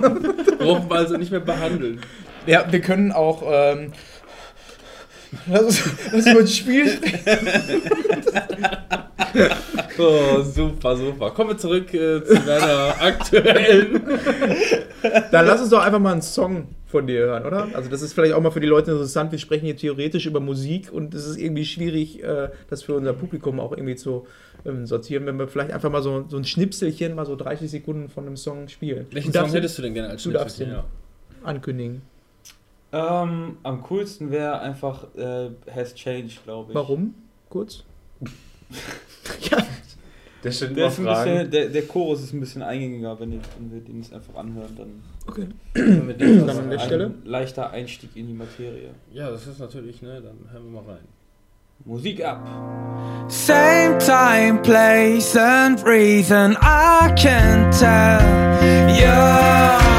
brauchen wir also nicht mehr behandeln. Ja, wir können auch. Ähm, lass, uns, lass uns über das Spiel sprechen. Oh, super, super. Kommen wir zurück äh, zu deiner aktuellen. Dann lass uns doch einfach mal einen Song von dir hören, oder? Also, das ist vielleicht auch mal für die Leute interessant. Wir sprechen hier theoretisch über Musik und es ist irgendwie schwierig, äh, das für unser Publikum auch irgendwie zu ähm, sortieren, wenn wir vielleicht einfach mal so, so ein Schnipselchen, mal so 30 Sekunden von einem Song spielen. Welchen Song hättest du denn gerne als du darfst Schnipselchen? den. ankündigen. Ähm, am coolsten wäre einfach äh, Has Changed, glaube ich. Warum? Kurz. Der steht Der, immer ist ein bisschen, der, der Chorus ist ein bisschen eingängiger, wenn, ihr, wenn wir den jetzt einfach anhören, dann Okay. Wenn wir den Dann an der Stelle. leichter Einstieg in die Materie. Ja, das ist natürlich, ne, dann hören wir mal rein. Musik ab. Same time, place, and reason I can tell you.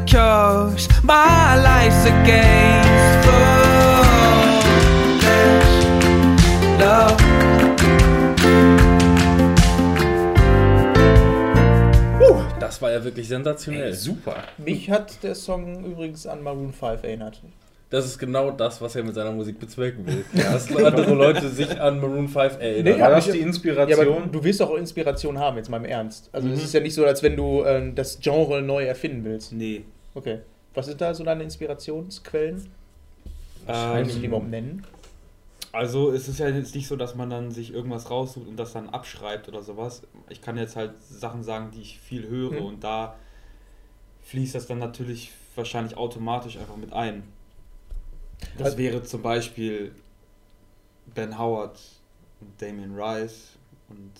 Cause my life's foolish love. Das war ja wirklich sensationell. Super. Mich hat der Song übrigens an Maroon 5 erinnert. Das ist genau das, was er mit seiner Musik bezwecken will. Dass andere Leute sich an Maroon 5 erinnern. Nee, War das die Ja, aber Inspiration? du willst auch Inspiration haben, jetzt mal im Ernst. Also es ist ja nicht so, als wenn du ähm, das Genre neu erfinden willst. Nee. Okay. Was sind da so deine Inspirationsquellen? Die Ähm, überhaupt nennen? also es ist ja jetzt nicht so, dass man dann sich irgendwas raussucht und das dann abschreibt oder sowas. Ich kann jetzt halt Sachen sagen, die ich viel höre Mhm. und da fließt das dann natürlich wahrscheinlich automatisch einfach mit ein. Das Also- wäre zum Beispiel Ben Howard und Damien Rice und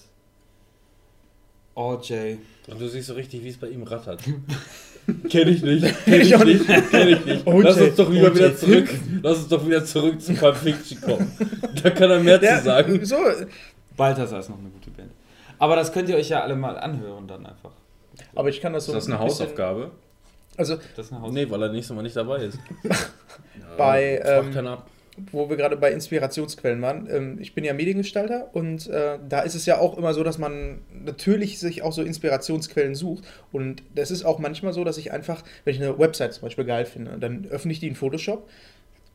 RJ. Und du siehst so richtig, wie es bei ihm rattert. Kenn ich nicht. Kenn ich nicht, kenn ich nicht. OJ, Lass uns doch lieber wieder zurück. Lass uns doch wieder zurück zu Pulp Fiction kommen. Da kann er mehr zu sagen. So, Balthasar ist noch eine gute Band. Aber das könnt ihr euch ja alle mal anhören dann einfach. aber ich kann das Ist so das eine ein bisschen- Hausaufgabe? Also Das ist eine Haus Nee, weil er nächstes Mal nicht dabei ist. bei, ähm, wo wir gerade bei Inspirationsquellen waren. Ähm, ich bin ja Mediengestalter und äh, da ist es ja auch immer so, dass man natürlich sich auch so Inspirationsquellen sucht. Und das ist auch manchmal so, dass ich einfach, wenn ich eine Website zum Beispiel geil finde, dann öffne ich die in Photoshop,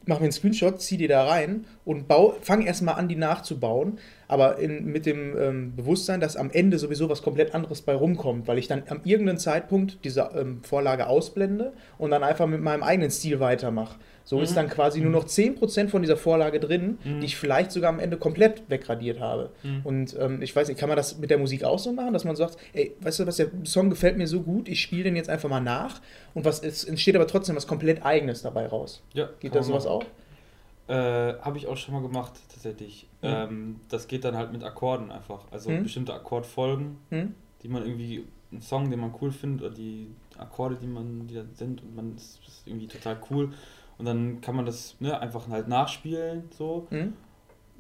mache mir einen Screenshot, ziehe die da rein und fange erstmal an, die nachzubauen. Aber in, mit dem ähm, Bewusstsein, dass am Ende sowieso was komplett anderes bei rumkommt, weil ich dann am irgendeinem Zeitpunkt diese ähm, Vorlage ausblende und dann einfach mit meinem eigenen Stil weitermache. So ist dann quasi nur noch 10% von dieser Vorlage drin, die ich vielleicht sogar am Ende komplett wegradiert habe. Und ähm, ich weiß nicht, kann man das mit der Musik auch so machen, dass man sagt, ey, weißt du was, der Song gefällt mir so gut, ich spiele den jetzt einfach mal nach und was es entsteht aber trotzdem was komplett eigenes dabei raus. Ja, Geht da sowas auch? Äh, habe ich auch schon mal gemacht, tatsächlich. Mhm. Ähm, das geht dann halt mit Akkorden einfach. Also Mhm. bestimmte Akkordfolgen, die man irgendwie, einen Song, den man cool findet, oder die Akkorde, die man, die da sind, und man ist, ist irgendwie total cool. Und dann kann man das ne, einfach halt nachspielen, so. Hm?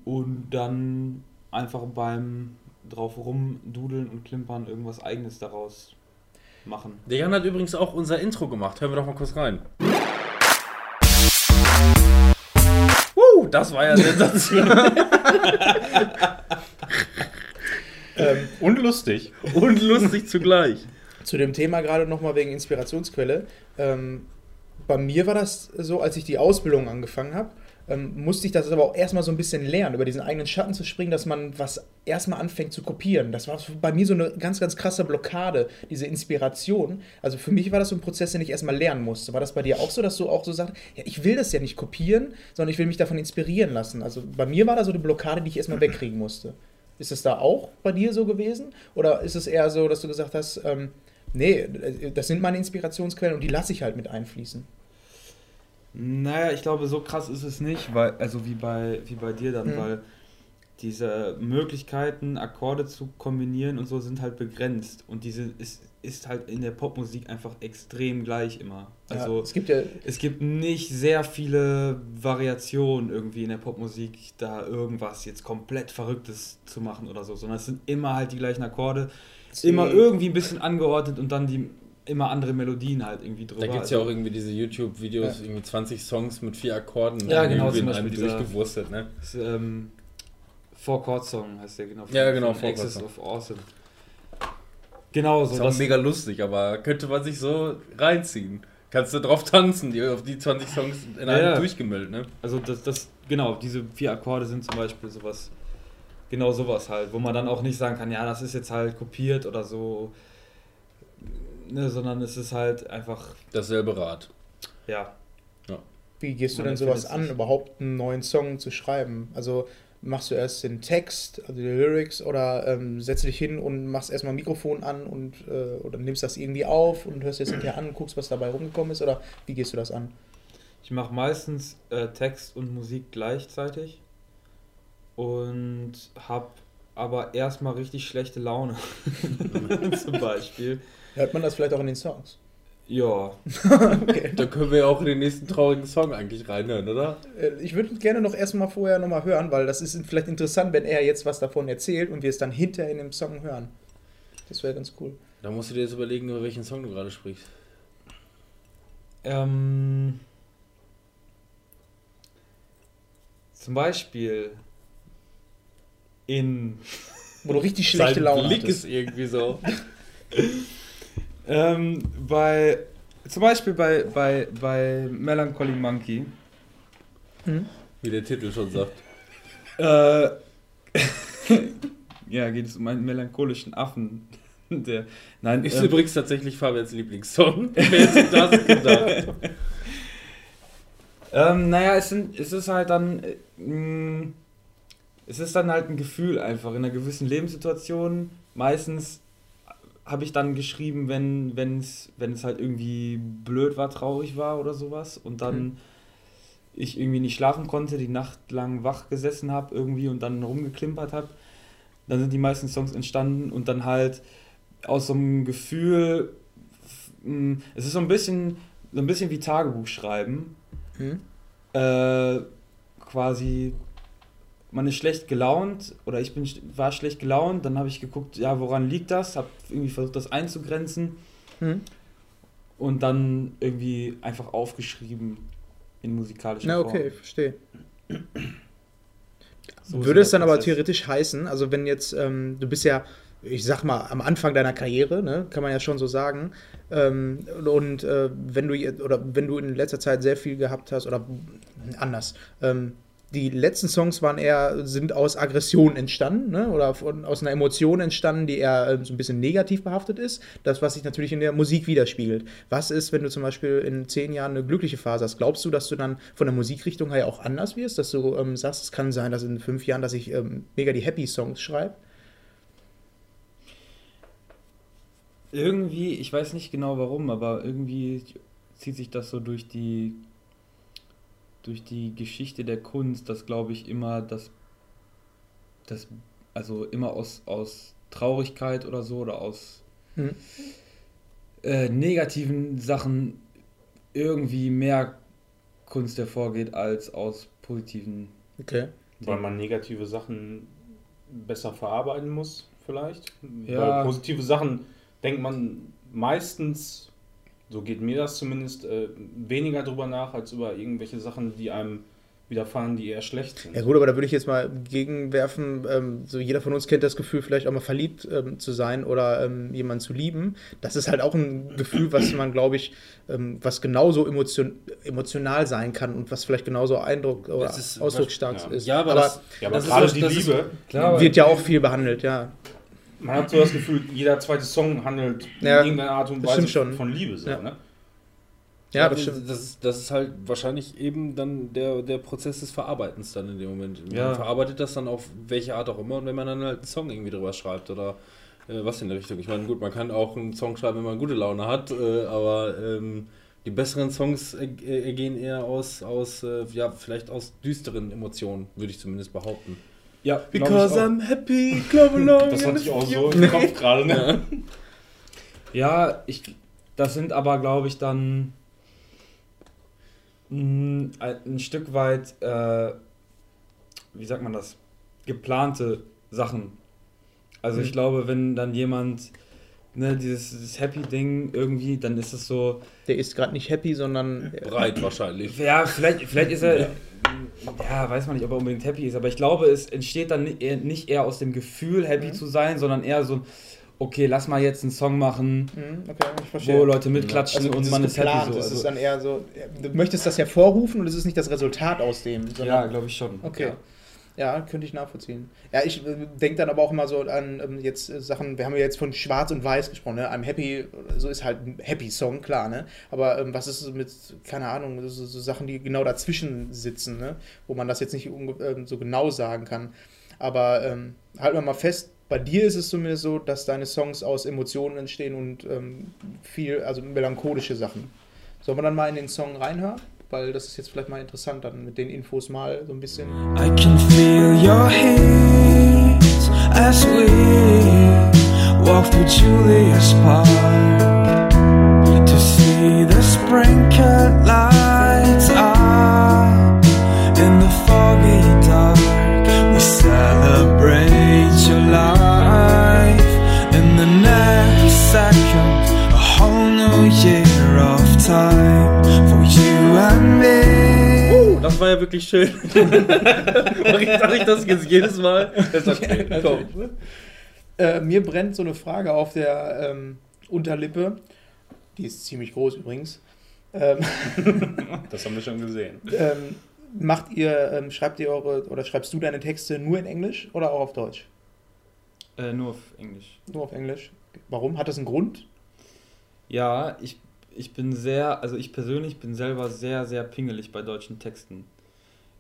Und dann einfach beim drauf rumdudeln und klimpern irgendwas eigenes daraus machen. Der Jan hat übrigens auch unser Intro gemacht. Hören wir doch mal kurz rein. Woo, das war ja sensationell. Ähm, Und lustig. Und lustig zugleich. Zu dem Thema gerade nochmal wegen Inspirationsquelle. Ähm, bei mir war das so, als ich die Ausbildung angefangen habe, ähm, musste ich das aber auch erstmal so ein bisschen lernen, über diesen eigenen Schatten zu springen, dass man was erstmal anfängt zu kopieren. Das war bei mir so eine ganz, ganz krasse Blockade, diese Inspiration. Also für mich war das so ein Prozess, den ich erstmal lernen musste. War das bei dir auch so, dass du auch so sagst, ja, ich will das ja nicht kopieren, sondern ich will mich davon inspirieren lassen? Also bei mir war da so eine Blockade, die ich erstmal wegkriegen musste. Ist es da auch bei dir so gewesen? Oder ist es eher so, dass du gesagt hast, ähm, nee, das sind meine Inspirationsquellen und die lasse ich halt mit einfließen? Naja, ich glaube, so krass ist es nicht, weil, also wie bei, wie bei dir dann, Mhm. weil diese Möglichkeiten, Akkorde zu kombinieren und so sind halt begrenzt. Und diese ist, ist halt in der Popmusik einfach extrem gleich immer. Also ja, es gibt ja, es gibt nicht sehr viele Variationen irgendwie in der Popmusik, da irgendwas jetzt komplett Verrücktes zu machen oder so, sondern es sind immer halt die gleichen Akkorde, immer irgendwie ein bisschen angeordnet und dann die immer andere Melodien halt irgendwie drüber. Da gibt es ja Also- auch irgendwie diese YouTube-Videos, Ja. irgendwie 20 Songs mit vier Akkorden Ja, genau, zum Beispiel durchgewurstet, ne? Das, ähm, Four Chord Song heißt der genau. Ja, genau, Four Chord Axis Song. of Awesome. Genau, so ist auch mega lustig, aber könnte man sich so reinziehen. Kannst du drauf tanzen, die, auf die 20 Songs in Ja, einem ja. durchgemüllt, ne? Also das, das, genau, diese vier Akkorde sind zum Beispiel sowas, genau sowas halt, wo man dann auch nicht sagen kann, ja, das ist jetzt halt kopiert oder so, ne, sondern es ist halt einfach, Dasselbe Rad. ja. wie gehst du Man denn sowas an, sich. überhaupt einen neuen Song zu schreiben? Also machst du erst den Text, also die Lyrics, oder ähm, setzt du dich hin und machst erstmal ein Mikrofon an und äh, oder nimmst das irgendwie auf und hörst dir das hinterher an und guckst, was dabei rumgekommen ist? Oder wie gehst du das an? Ich mache meistens äh, Text und Musik gleichzeitig und habe aber erstmal richtig schlechte Laune, zum Beispiel. Hört man das vielleicht auch in den Songs? Ja, Okay. Da können wir ja auch in den nächsten traurigen Song eigentlich reinhören, oder? Äh, Ich würde gerne noch erstmal vorher nochmal hören, weil das ist vielleicht interessant, wenn er jetzt was davon erzählt und wir es dann hinterher in dem Song hören. Das wäre ganz cool. Da musst du dir jetzt überlegen, über welchen Song du gerade sprichst. Ähm, zum Beispiel in Wo du richtig schlechte Sein Laune Blick hattest. ist irgendwie so. ähm, bei zum Beispiel bei, bei, bei Melancholy Monkey Hm? Wie der Titel schon sagt. äh, ja geht es um einen melancholischen Affen der nein Ist ähm, übrigens tatsächlich Fabians Lieblingssong. Wer hätte das gedacht? Ähm, naja, es, sind, es ist halt dann. Äh, mh, es ist dann halt ein Gefühl einfach in einer gewissen Lebenssituation. Meistens habe ich dann geschrieben, wenn wenn's, wenn es halt irgendwie blöd war, traurig war oder sowas. Und dann Mhm. ich irgendwie nicht schlafen konnte, die Nacht lang wach gesessen habe irgendwie und dann rumgeklimpert habe. Dann sind die meisten Songs entstanden und dann halt aus so einem Gefühl. mh, Es ist so ein bisschen, so ein bisschen wie Tagebuch schreiben Hm? äh, quasi, man ist schlecht gelaunt oder ich bin, war schlecht gelaunt, dann habe ich geguckt, ja, woran liegt das, habe irgendwie versucht, das einzugrenzen Hm? und dann irgendwie einfach aufgeschrieben in musikalischer Na, Form. okay, verstehe. So Würde es dann aber theoretisch heißen, also wenn jetzt, ähm, du bist ja, ich sag mal, am Anfang deiner Karriere, ne, kann man ja schon so sagen, ähm, und äh, wenn du, oder wenn du in letzter Zeit sehr viel gehabt hast, oder anders, ähm, die letzten Songs waren eher, sind aus Aggression entstanden, ne? oder von, aus einer Emotion entstanden, die eher ähm, so ein bisschen negativ behaftet ist. Das, was sich natürlich in der Musik widerspiegelt. Was ist, wenn du zum Beispiel in zehn Jahren eine glückliche Phase hast? Glaubst du, dass du dann von der Musikrichtung her auch anders wirst? Dass du ähm, sagst, es kann sein, dass in fünf Jahren, dass ich ähm, mega die Happy-Songs schreibe? Irgendwie, ich weiß nicht genau warum, aber irgendwie zieht sich das so durch die durch die Geschichte der Kunst, dass glaube ich immer das das also immer aus aus Traurigkeit oder so oder aus Mhm. äh, negativen Sachen irgendwie mehr Kunst hervorgeht als aus positiven. Okay. Weil man negative Sachen besser verarbeiten muss, vielleicht. Ja. Weil positive Sachen denkt man meistens, so geht mir das zumindest, äh, weniger drüber nach, als über irgendwelche Sachen, die einem widerfahren, die eher schlecht sind. Ja gut, aber da würde ich jetzt mal gegenwerfen, ähm, so jeder von uns kennt das Gefühl, vielleicht auch mal verliebt ähm, zu sein oder ähm, jemanden zu lieben. Das ist halt auch ein Gefühl, was man, glaube ich, ähm, was genauso emotion emotional sein kann und was vielleicht genauso Eindruck oder ist- ausdrucksstark ja. ist. Ja, aber, aber das, Ja, aber das gerade ist, die das ist- Liebe, Klar, wird ja auch viel behandelt, ja. Man hat so das Gefühl, jeder zweite Song handelt Ja, in irgendeiner Art und Weise schon. von Liebe. So, Ja. ne? Ja, das stimmt. Das ist, das ist halt wahrscheinlich eben dann der, der Prozess des Verarbeitens dann in dem Moment. Man Ja. verarbeitet das dann auf welche Art auch immer und wenn man dann halt einen Song irgendwie drüber schreibt oder äh, was in der Richtung. Ich meine, gut, man kann auch einen Song schreiben, wenn man gute Laune hat, äh, aber ähm, die besseren Songs erg- ergehen eher aus, aus äh, ja, vielleicht aus düsteren Emotionen, würde ich zumindest behaupten. Ja, Because I'm happy, club along. Das hatte ich auch so im Kopf gerade. Ne? Ja, ich, das sind aber, glaube ich, dann mh, ein, ein Stück weit, äh, wie sagt man das, geplante Sachen. Also ich Mhm. glaube, wenn dann jemand, ne, dieses, dieses Happy-Ding irgendwie, dann ist es so, Der ist gerade nicht happy, sondern Breit wahrscheinlich. ja, vielleicht, vielleicht ist er, ja. Weiß man nicht, ob er unbedingt happy ist, aber ich glaube, es entsteht dann eher- nicht eher aus dem Gefühl, happy Mhm. zu sein, sondern eher so, okay, lass mal jetzt einen Song machen, Hm, okay, wo Leute mitklatschen also und man ist ist happy geplant, so. das ist Also, dann eher so, du möchtest das hervorrufen und es ist nicht das Resultat aus dem, sondern ja, glaube ich schon. Okay. Ja. Ja, könnte ich nachvollziehen. Ja, ich äh, denke dann aber auch immer so an ähm, jetzt äh, Sachen, wir haben ja jetzt von Schwarz und Weiß gesprochen, ne? I'm Happy, so ist halt ein Happy-Song, klar, ne? Aber ähm, was ist mit, keine Ahnung, so, so Sachen, die genau dazwischen sitzen, ne? Wo man das jetzt nicht ähm, so genau sagen kann. Aber ähm, halten wir mal fest, bei dir ist es zumindest so, dass deine Songs aus Emotionen entstehen und ähm, viel, also melancholische Sachen. Sollen wir dann mal in den Song reinhören? Weil das ist jetzt vielleicht mal interessant, dann mit den Infos mal so ein bisschen. I can feel your heat as we walk through Julia's Park to see the sprinkled lights up in the foggy dark. We celebrate your life in the next second, a whole new year of time war ja wirklich schön. Warum sag ich das jetzt jedes Mal? Das ist okay. Komm. Äh, mir brennt so eine Frage auf der ähm, Unterlippe. Die ist ziemlich groß übrigens. Ähm, Das haben wir schon gesehen. ähm, macht ihr, ähm, schreibt ihr eure oder schreibst du deine Texte nur in Englisch oder auch auf Deutsch? Äh, nur auf Englisch. Nur auf Englisch. Warum? Hat das einen Grund? Ja, ich, ich bin sehr, also ich persönlich bin selber sehr, sehr pingelig bei deutschen Texten.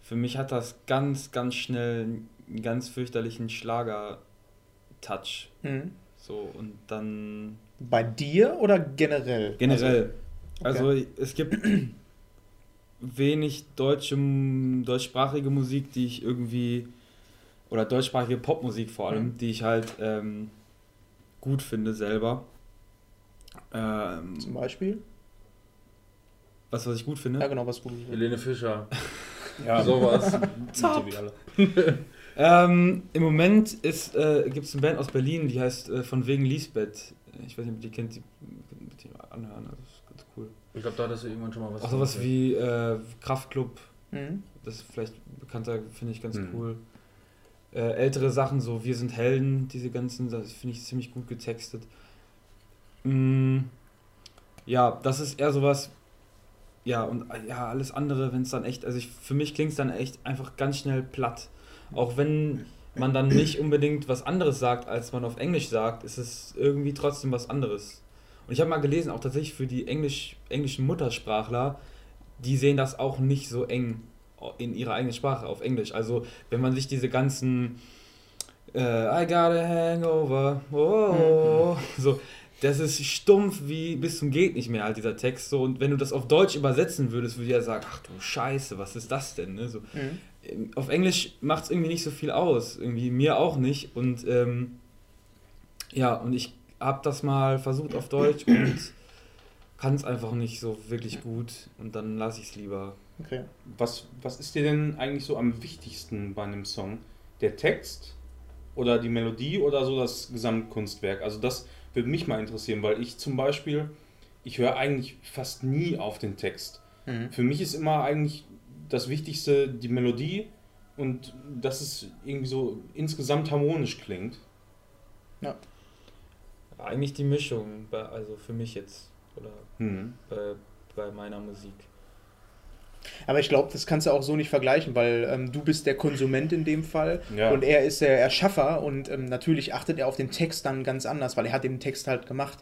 Für mich hat das ganz, ganz schnell einen ganz fürchterlichen Schlager-Touch. Mhm. So, und dann Bei dir oder generell? generell. Also, Also, es gibt wenig deutsche, deutschsprachige Musik, die ich irgendwie, oder deutschsprachige Popmusik vor allem, Mhm. die ich halt ähm, gut finde selber. Ähm, zum Beispiel? was, was ich gut finde? Ja, genau, was gut. Helene Fischer. Ja, Sowas. Alle. Ähm, Im Moment ist, äh, gibt es eine Band aus Berlin, die heißt äh, von wegen Lisbeth. Ich weiß nicht, ob ihr die kennt, die, die anhören, das ist ganz cool. Ich glaube, da hattest du irgendwann schon mal was. Auch sowas wie äh, Kraftklub, Mhm. das ist vielleicht bekannter, finde ich ganz Mhm. cool. Äh, ältere Sachen, so Wir sind Helden, diese ganzen, das finde ich ziemlich gut getextet. Mm, ja, das ist eher sowas, ja, und ja, alles andere, wenn es dann echt, also ich, für mich klingt es dann echt einfach ganz schnell platt. Auch wenn man dann nicht unbedingt was anderes sagt, als man auf Englisch sagt, ist es irgendwie trotzdem was anderes. Und ich habe mal gelesen, auch tatsächlich für die Englisch, englischen Muttersprachler, die sehen das auch nicht so eng in ihrer eigenen Sprache auf Englisch. Also wenn man sich diese ganzen äh, I got a hangover, oh, so, das ist stumpf wie bis zum geht nicht mehr halt dieser Text so und wenn du das auf Deutsch übersetzen würdest, würde ich ja sagen, ach du Scheiße, was ist das denn? Ne? So, Mhm. Auf Englisch macht es irgendwie nicht so viel aus, irgendwie mir auch nicht und ähm, ja und ich habe das mal versucht auf Deutsch und kann es einfach nicht so wirklich gut und dann lasse ich es lieber. Okay. Was, was ist dir denn eigentlich so am wichtigsten bei einem Song? Der Text oder die Melodie oder so das Gesamtkunstwerk? Also das würde mich mal interessieren, weil ich zum Beispiel, ich höre eigentlich fast nie auf den Text. Mhm. Für mich ist immer eigentlich das Wichtigste die Melodie und dass es irgendwie so insgesamt harmonisch klingt. Ja, eigentlich die Mischung, also für mich jetzt oder Hm. bei, bei meiner Musik. Aber ich glaube, das kannst du auch so nicht vergleichen, weil ähm, du bist der Konsument in dem Fall Ja. und er ist der Erschaffer und ähm, natürlich achtet er auf den Text dann ganz anders, weil er hat den Text halt gemacht.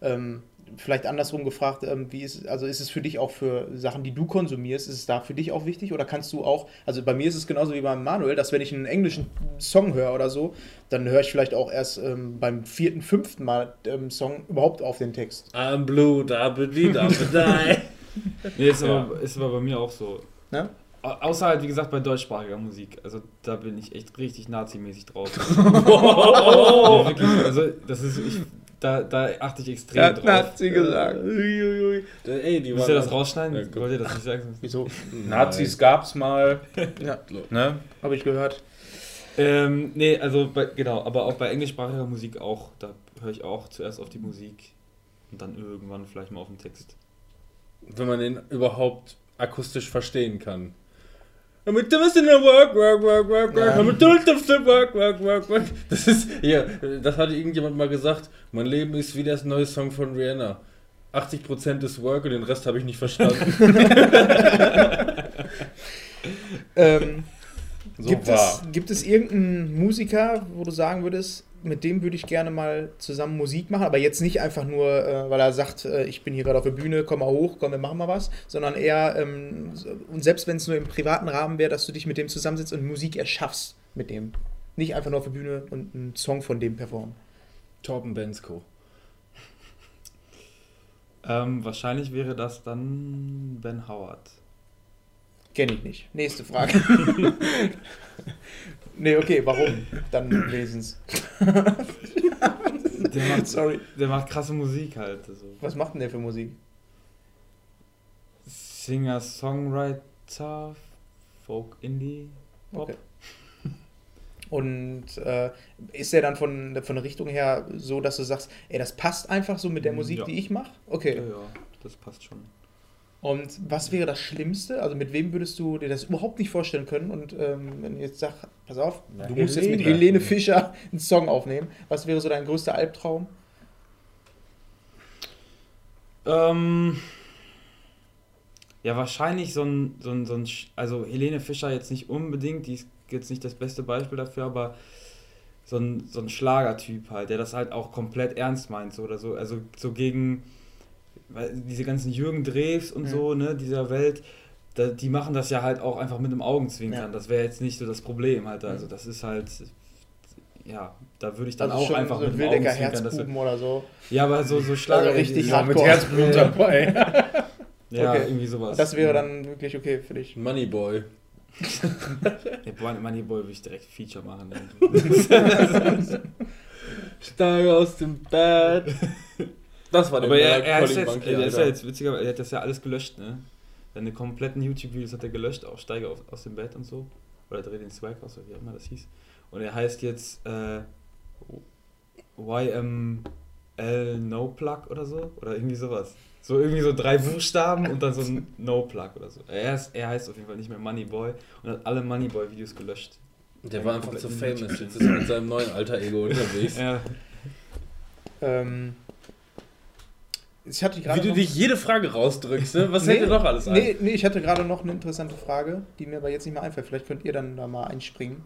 Ähm, vielleicht andersrum gefragt, ähm, wie ist, also ist es für dich auch für Sachen, die du konsumierst, ist es da für dich auch wichtig oder kannst du auch, also bei mir ist es genauso wie beim Manuel, dass wenn ich einen englischen Song höre oder so, dann höre ich vielleicht auch erst ähm, beim vierten, fünften Mal ähm, Song überhaupt auf den Text. I'm blue, da die, da die. Nee, ist, Ja. aber, ist aber bei mir auch so. Au- Außer halt, wie gesagt, bei deutschsprachiger Musik. Also da bin ich echt richtig nazimäßig drauf. Ja, wirklich, also das ist, ich, da, da achte ich extrem drauf. gesagt. Ey, die Müsst ihr das rausschneiden? Ja. Wollt ihr das nicht sagen? Wieso? Nazis gab's mal, Ja, ne? habe ich gehört. Ähm, nee, also bei, genau, aber auch bei englischsprachiger Musik auch. Da höre ich auch zuerst auf die Musik und dann irgendwann vielleicht mal auf den Text. Wenn man den überhaupt akustisch verstehen kann. Damit work, work, work, work, work. Work, work, work, work. Das ist, ja, das hatte irgendjemand mal gesagt. Mein Leben ist wie das neue Song von Rihanna. 80% ist Work und den Rest habe ich nicht verstanden. Ähm, So gibt, war. es, gibt es irgendeinen Musiker, wo du sagen würdest, mit dem würde ich gerne mal zusammen Musik machen, aber jetzt nicht einfach nur, äh, weil er sagt, äh, ich bin hier gerade auf der Bühne, komm mal hoch, komm, wir machen mal was, sondern eher, ähm, und selbst wenn es nur im privaten Rahmen wäre, dass du dich mit dem zusammensitzt und Musik erschaffst mit dem. Nicht einfach nur auf der Bühne und einen Song von dem performen. Torben Bensko. Ähm, wahrscheinlich wäre das dann Ben Howard. Kenne ich nicht. Nächste Frage. nee, okay, warum? Dann wenigstens. Der macht, Sorry. der macht krasse Musik halt. Also. Was macht denn der für Musik? Singer, Songwriter, Folk, Indie, Pop. Okay. Und äh, ist der dann von, von der Richtung her so, dass du sagst, ey, das passt einfach so mit der Mm, Musik, ja. die ich mache? Ja, Okay. ja, das passt schon. Und was wäre das Schlimmste? Also mit wem würdest du dir das überhaupt nicht vorstellen können? Und ähm, wenn ich jetzt sag, pass auf, Na, du musst jetzt mit Helene. Helene Fischer einen Song aufnehmen. Was wäre so dein größter Albtraum? Ähm, ja, wahrscheinlich so ein, so ein, so ein, also Helene Fischer jetzt nicht unbedingt, die ist jetzt nicht das beste Beispiel dafür, aber so ein, so ein Schlagertyp halt, der das halt auch komplett ernst meint, so oder so, also so gegen diese ganzen Jürgen Drews und Mhm. so, ne, dieser Welt, da, die machen das ja halt auch einfach mit dem Augenzwinkern, Ja. das wäre jetzt nicht so das Problem halt, also das ist halt, ja, da würde ich dann Also auch schon einfach so mit Wildecker Augenzwinkern, das, Herzbuben oder so. ja, aber so, so Schlager Also richtig Ja, mit hardcore. Herzblut dabei. Ja, Okay. irgendwie sowas. Das wäre dann wirklich okay für dich. Moneyboy. Boy, Moneyboy würde ich direkt Feature machen. Steig aus dem Bett. Das war der Aber er, er, ist jetzt, er ist ja jetzt witziger, er hat das ja alles gelöscht, ne? Seine kompletten YouTube-Videos hat er gelöscht, auch Steige aus, aus dem Bett und so. Oder dreh den Swag aus, oder wie auch immer das hieß. Und er heißt jetzt äh, YML No Plug oder so. Oder irgendwie sowas. So irgendwie so drei Buchstaben und dann so ein No Plug oder so. Er, ist, er heißt auf jeden Fall nicht mehr Moneyboy und hat alle Moneyboy-Videos gelöscht. Der war einfach zu famous. Jetzt ist er mit seinem neuen Alter Ego unterwegs. Ja. Ähm, Ich hatte Wie du dich jede Frage rausdrückst, ne? Was Nee, hätte doch alles nee, nee, ich hatte gerade noch eine interessante Frage, die mir aber jetzt nicht mehr einfällt. Vielleicht könnt ihr dann da mal einspringen.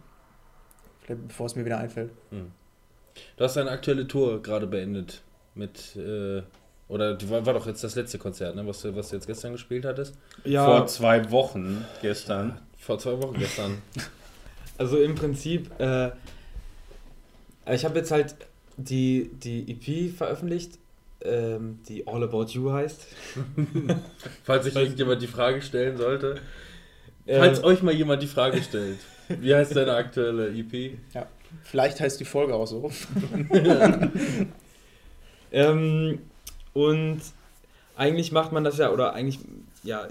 Vielleicht bevor es mir wieder einfällt. Du hast deine aktuelle Tour gerade beendet mit, äh, oder die war, war doch jetzt das letzte Konzert, ne? Was, du- was du jetzt gestern gespielt hattest? Vor zwei Wochen gestern. Vor zwei Wochen gestern. Also im Prinzip, äh, ich habe jetzt halt die, die EP veröffentlicht, ähm, die All About You heißt. Falls sich irgendjemand die Frage stellen sollte. Äh, Falls euch mal jemand die Frage stellt. Wie heißt deine aktuelle EP? Vielleicht heißt die Folge auch so. Ähm, und eigentlich macht man das ja, oder eigentlich, ja,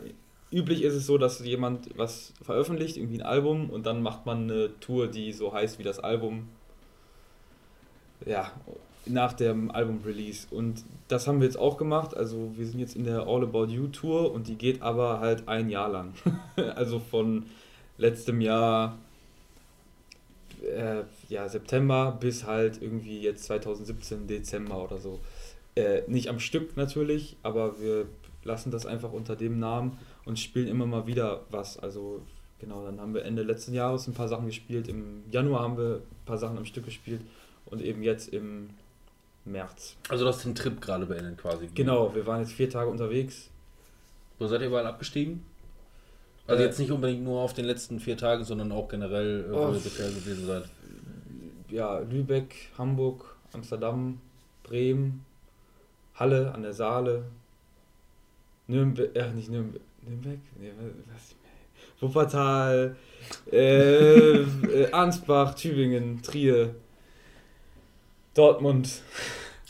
üblich ist es so, dass jemand was veröffentlicht, irgendwie ein Album, und dann macht man eine Tour, die so heißt wie das Album, ja, nach dem Album-Release. Und das haben wir jetzt auch gemacht. Also wir sind jetzt in der All About You Tour und die geht aber halt ein Jahr lang. also von letztem Jahr äh, ja, September bis halt irgendwie jetzt 2017 Dezember oder so. Äh, nicht am Stück natürlich, aber wir lassen das einfach unter dem Namen und spielen immer mal wieder was. Also genau, dann haben wir Ende letzten Jahres ein paar Sachen gespielt. Im Januar haben wir ein paar Sachen am Stück gespielt und eben jetzt im März. Also du hast den Trip gerade beendet quasi. Genau, wir waren jetzt vier Tage unterwegs. Wo seid ihr überall abgestiegen? Also Äh, jetzt nicht unbedingt nur auf den letzten vier Tagen, sondern auch generell, äh, wo ihr bisher gewesen seid. Ja, Lübeck, Hamburg, Amsterdam, Bremen, Halle an der Saale, Nürnberg, äh, nicht Nürnberg, Nürnberg? Nee, was? Wuppertal, äh, äh, Ansbach, Tübingen, Trier, Dortmund,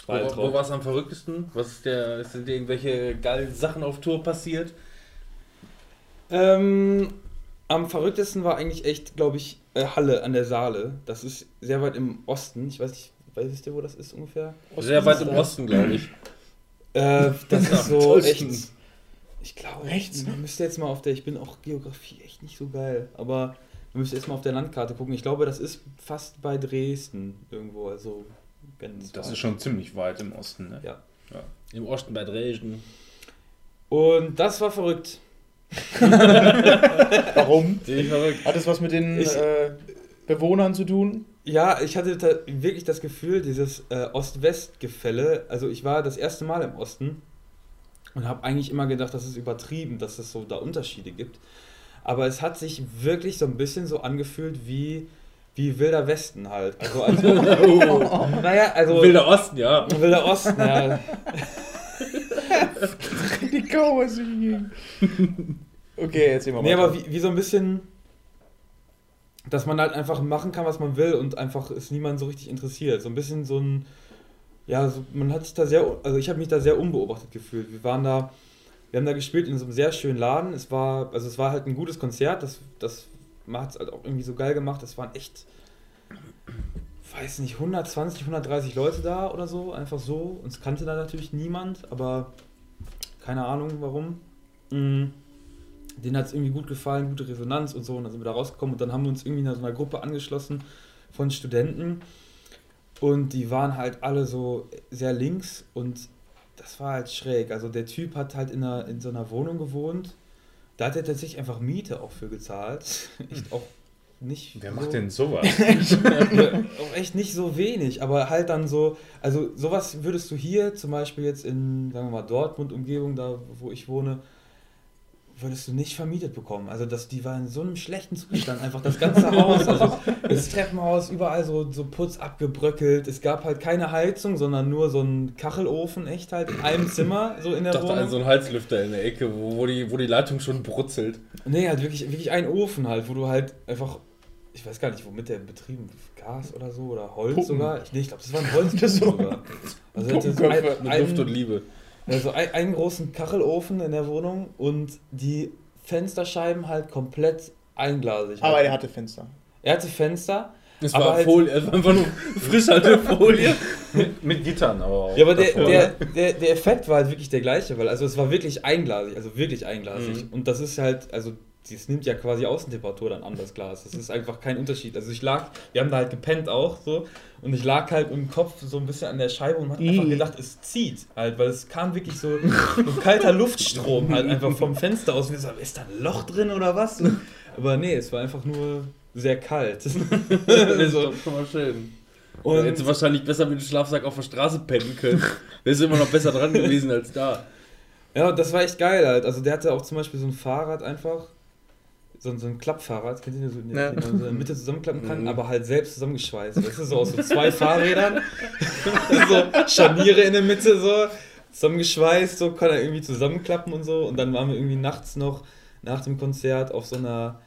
Wo, wo war es am verrücktesten? Was ist der, sind irgendwelche geilen Sachen auf Tour passiert? Ähm, am verrücktesten war eigentlich echt, glaube ich, äh, Halle an der Saale. Das ist sehr weit im Osten. Ich weiß nicht, weißt du, wo das ist ungefähr? Sehr weit im Osten? Osten, glaube ich. Äh, das ist so echt. Ich glaube, Rechts, Man müsste jetzt mal auf der. Ich bin auch Geografie echt nicht so geil, aber man müsste jetzt mal auf der Landkarte gucken. Ich glaube, das ist fast bei Dresden irgendwo. Also ganz Das weit. ist schon ziemlich weit im Osten, ne? Ja. Im Osten bei Dresden. Und das war verrückt. Warum? Ziemlich verrückt. Hat es was mit den Ich- äh, Bewohnern zu tun? Ja, ich hatte da wirklich das Gefühl, dieses äh, Ost-West-Gefälle. Also ich war das erste Mal im Osten und habe eigentlich immer gedacht, das ist übertrieben, dass es so da Unterschiede gibt. Aber es hat sich wirklich so ein bisschen so angefühlt wie, wie Wilder Westen halt. Also, also naja, also Wilder Osten, ja. Wilder Osten, ja. Die Cowboys gegen. Okay, erzähl mal Nee, weiter. aber wie, wie so ein bisschen, dass man halt einfach machen kann, was man will und einfach ist niemand so richtig interessiert. So ein bisschen so ein, ja, so, man hat sich da sehr, also ich habe mich da sehr unbeobachtet gefühlt. Wir waren da, wir haben da gespielt in so einem sehr schönen Laden. Es war, also es war halt ein gutes Konzert, das, das hat es halt auch irgendwie so geil gemacht. Es waren echt, weiß nicht, 120, 130 Leute da oder so, einfach so. Uns kannte da natürlich niemand, aber keine Ahnung warum. Mm denen hat es irgendwie gut gefallen, gute Resonanz und so. Und dann sind wir da rausgekommen und dann haben wir uns irgendwie in so einer Gruppe angeschlossen von Studenten. Und die waren halt alle so sehr links und das war halt schräg. Also der Typ hat halt in, einer, in so einer Wohnung gewohnt. Da hat er tatsächlich einfach Miete auch für gezahlt. Echt auch nicht. Wer so- macht denn sowas? auch echt nicht so wenig, aber halt dann so, also sowas würdest du hier zum Beispiel jetzt in, sagen wir mal, Dortmund-Umgebung, da wo ich wohne, würdest du nicht vermietet bekommen. Also das, die war in so einem schlechten Zustand, einfach das ganze Haus, also das Treppenhaus, überall so, so Putz abgebröckelt. Es gab halt keine Heizung, sondern nur so einen Kachelofen, echt halt in einem Zimmer, so in Ich der dachte Wohnung. an so einen Heizlüfter in der Ecke, wo, wo, die, wo die Leitung schon brutzelt. Nee, halt wirklich, wirklich ein Ofen halt, wo du halt einfach, ich weiß gar nicht, womit der betrieben, Gas oder so oder Holz Puppen. sogar. Ich, nee, ich glaube, das war ein Holz Das so- sogar. Also hatte so Puppenköpfe Mit ein, Luft und ein, Liebe. Also ein, einen großen Kachelofen in der Wohnung und die Fensterscheiben halt komplett einglasig. Aber halt. er hatte Fenster. er hatte Fenster. Es Aber war halt- Folie, es war einfach nur Frischhaltefolie. mit, mit Gittern aber auch. Ja, aber der, davor. der, der, der Effekt war halt wirklich der gleiche, weil also es war wirklich einglasig, also wirklich einglasig. Mhm. Und das ist halt, also das nimmt ja quasi Außentemperatur dann an, das Glas. Das ist einfach kein Unterschied. Also ich lag, wir haben da halt gepennt auch so und ich lag halt im Kopf so ein bisschen an der Scheibe und hab einfach gedacht, es zieht halt, weil es kam wirklich so ein kalter Luftstrom halt einfach vom Fenster aus. Und wir so, ist da ein Loch drin oder was? Aber nee, es war einfach nur sehr kalt. Das so. ist schon mal schön. Und Hättest du wahrscheinlich besser mit dem Schlafsack auf der Straße pennen können. Wärst du immer noch besser dran gewesen als da. Ja, das war echt geil halt. Also der hatte auch zum Beispiel so ein Fahrrad einfach, so, ein- so ein Klappfahrrad, kennt ihr so, den Ja. den man so in der Mitte zusammenklappen kann, Mhm. aber halt selbst zusammengeschweißt. Das ist so aus so zwei Fahrrädern, so Scharniere in der Mitte so, zusammengeschweißt, so kann er irgendwie zusammenklappen und so. Und dann waren wir irgendwie nachts noch nach dem Konzert auf so einer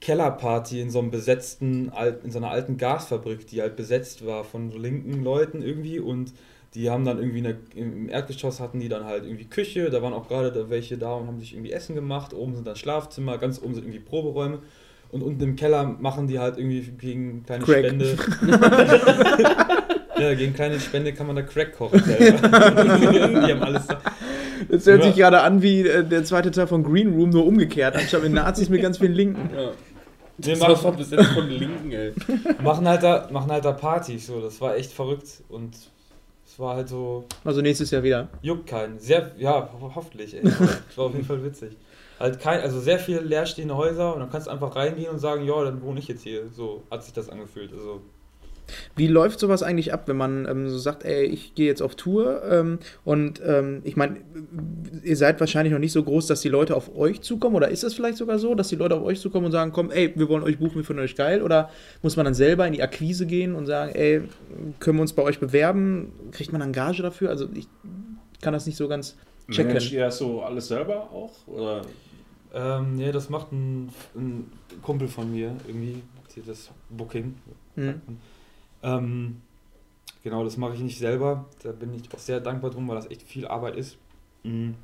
Kellerparty in so einem besetzten, in so einer alten Gasfabrik, die halt besetzt war von so linken Leuten irgendwie und die haben dann irgendwie eine, im Erdgeschoss hatten die dann halt irgendwie Küche, da waren auch gerade da welche da und haben sich irgendwie Essen gemacht, oben sind dann Schlafzimmer, ganz oben sind irgendwie Proberäume und unten im Keller machen die halt irgendwie gegen kleine Crack. Spende. ja, gegen kleine Spende kann man da Crack kochen selber. die haben alles da. Das hört Ja. sich gerade an wie äh, der zweite Teil von Green Room, nur umgekehrt. Anstatt mit Nazis mit ganz vielen Linken. Ja. Wir Das war machen, bis jetzt von den Linken, ey. machen, halt da, machen halt da Partys, so, das war echt verrückt und es war halt so, Also nächstes Jahr wieder. juckt keinen. Sehr, ja, ho hoffentlich, ey. Das war auf jeden Fall witzig. Halt kein, also sehr viele leerstehende Häuser und dann kannst du einfach reingehen und sagen, ja, dann wohne ich jetzt hier. So hat sich das angefühlt. Also, Wie läuft sowas eigentlich ab, wenn man ähm, so sagt, ey, ich gehe jetzt auf Tour ähm, und ähm, ich meine, ihr seid wahrscheinlich noch nicht so groß, dass die Leute auf euch zukommen oder ist es vielleicht sogar so, dass die Leute auf euch zukommen und sagen, komm, ey, wir wollen euch buchen, wir finden euch geil oder muss man dann selber in die Akquise gehen und sagen, ey, können wir uns bei euch bewerben? Kriegt man dann Gage dafür? Also ich kann das nicht so ganz checken. Managt ihr das so alles selber auch? Oder? ähm, nee, das macht ein, ein Kumpel von mir irgendwie, hier das Booking. Mhm. Ähm, genau, das mache ich nicht selber. Da bin ich auch sehr dankbar drum, weil das echt viel Arbeit ist. Mhm.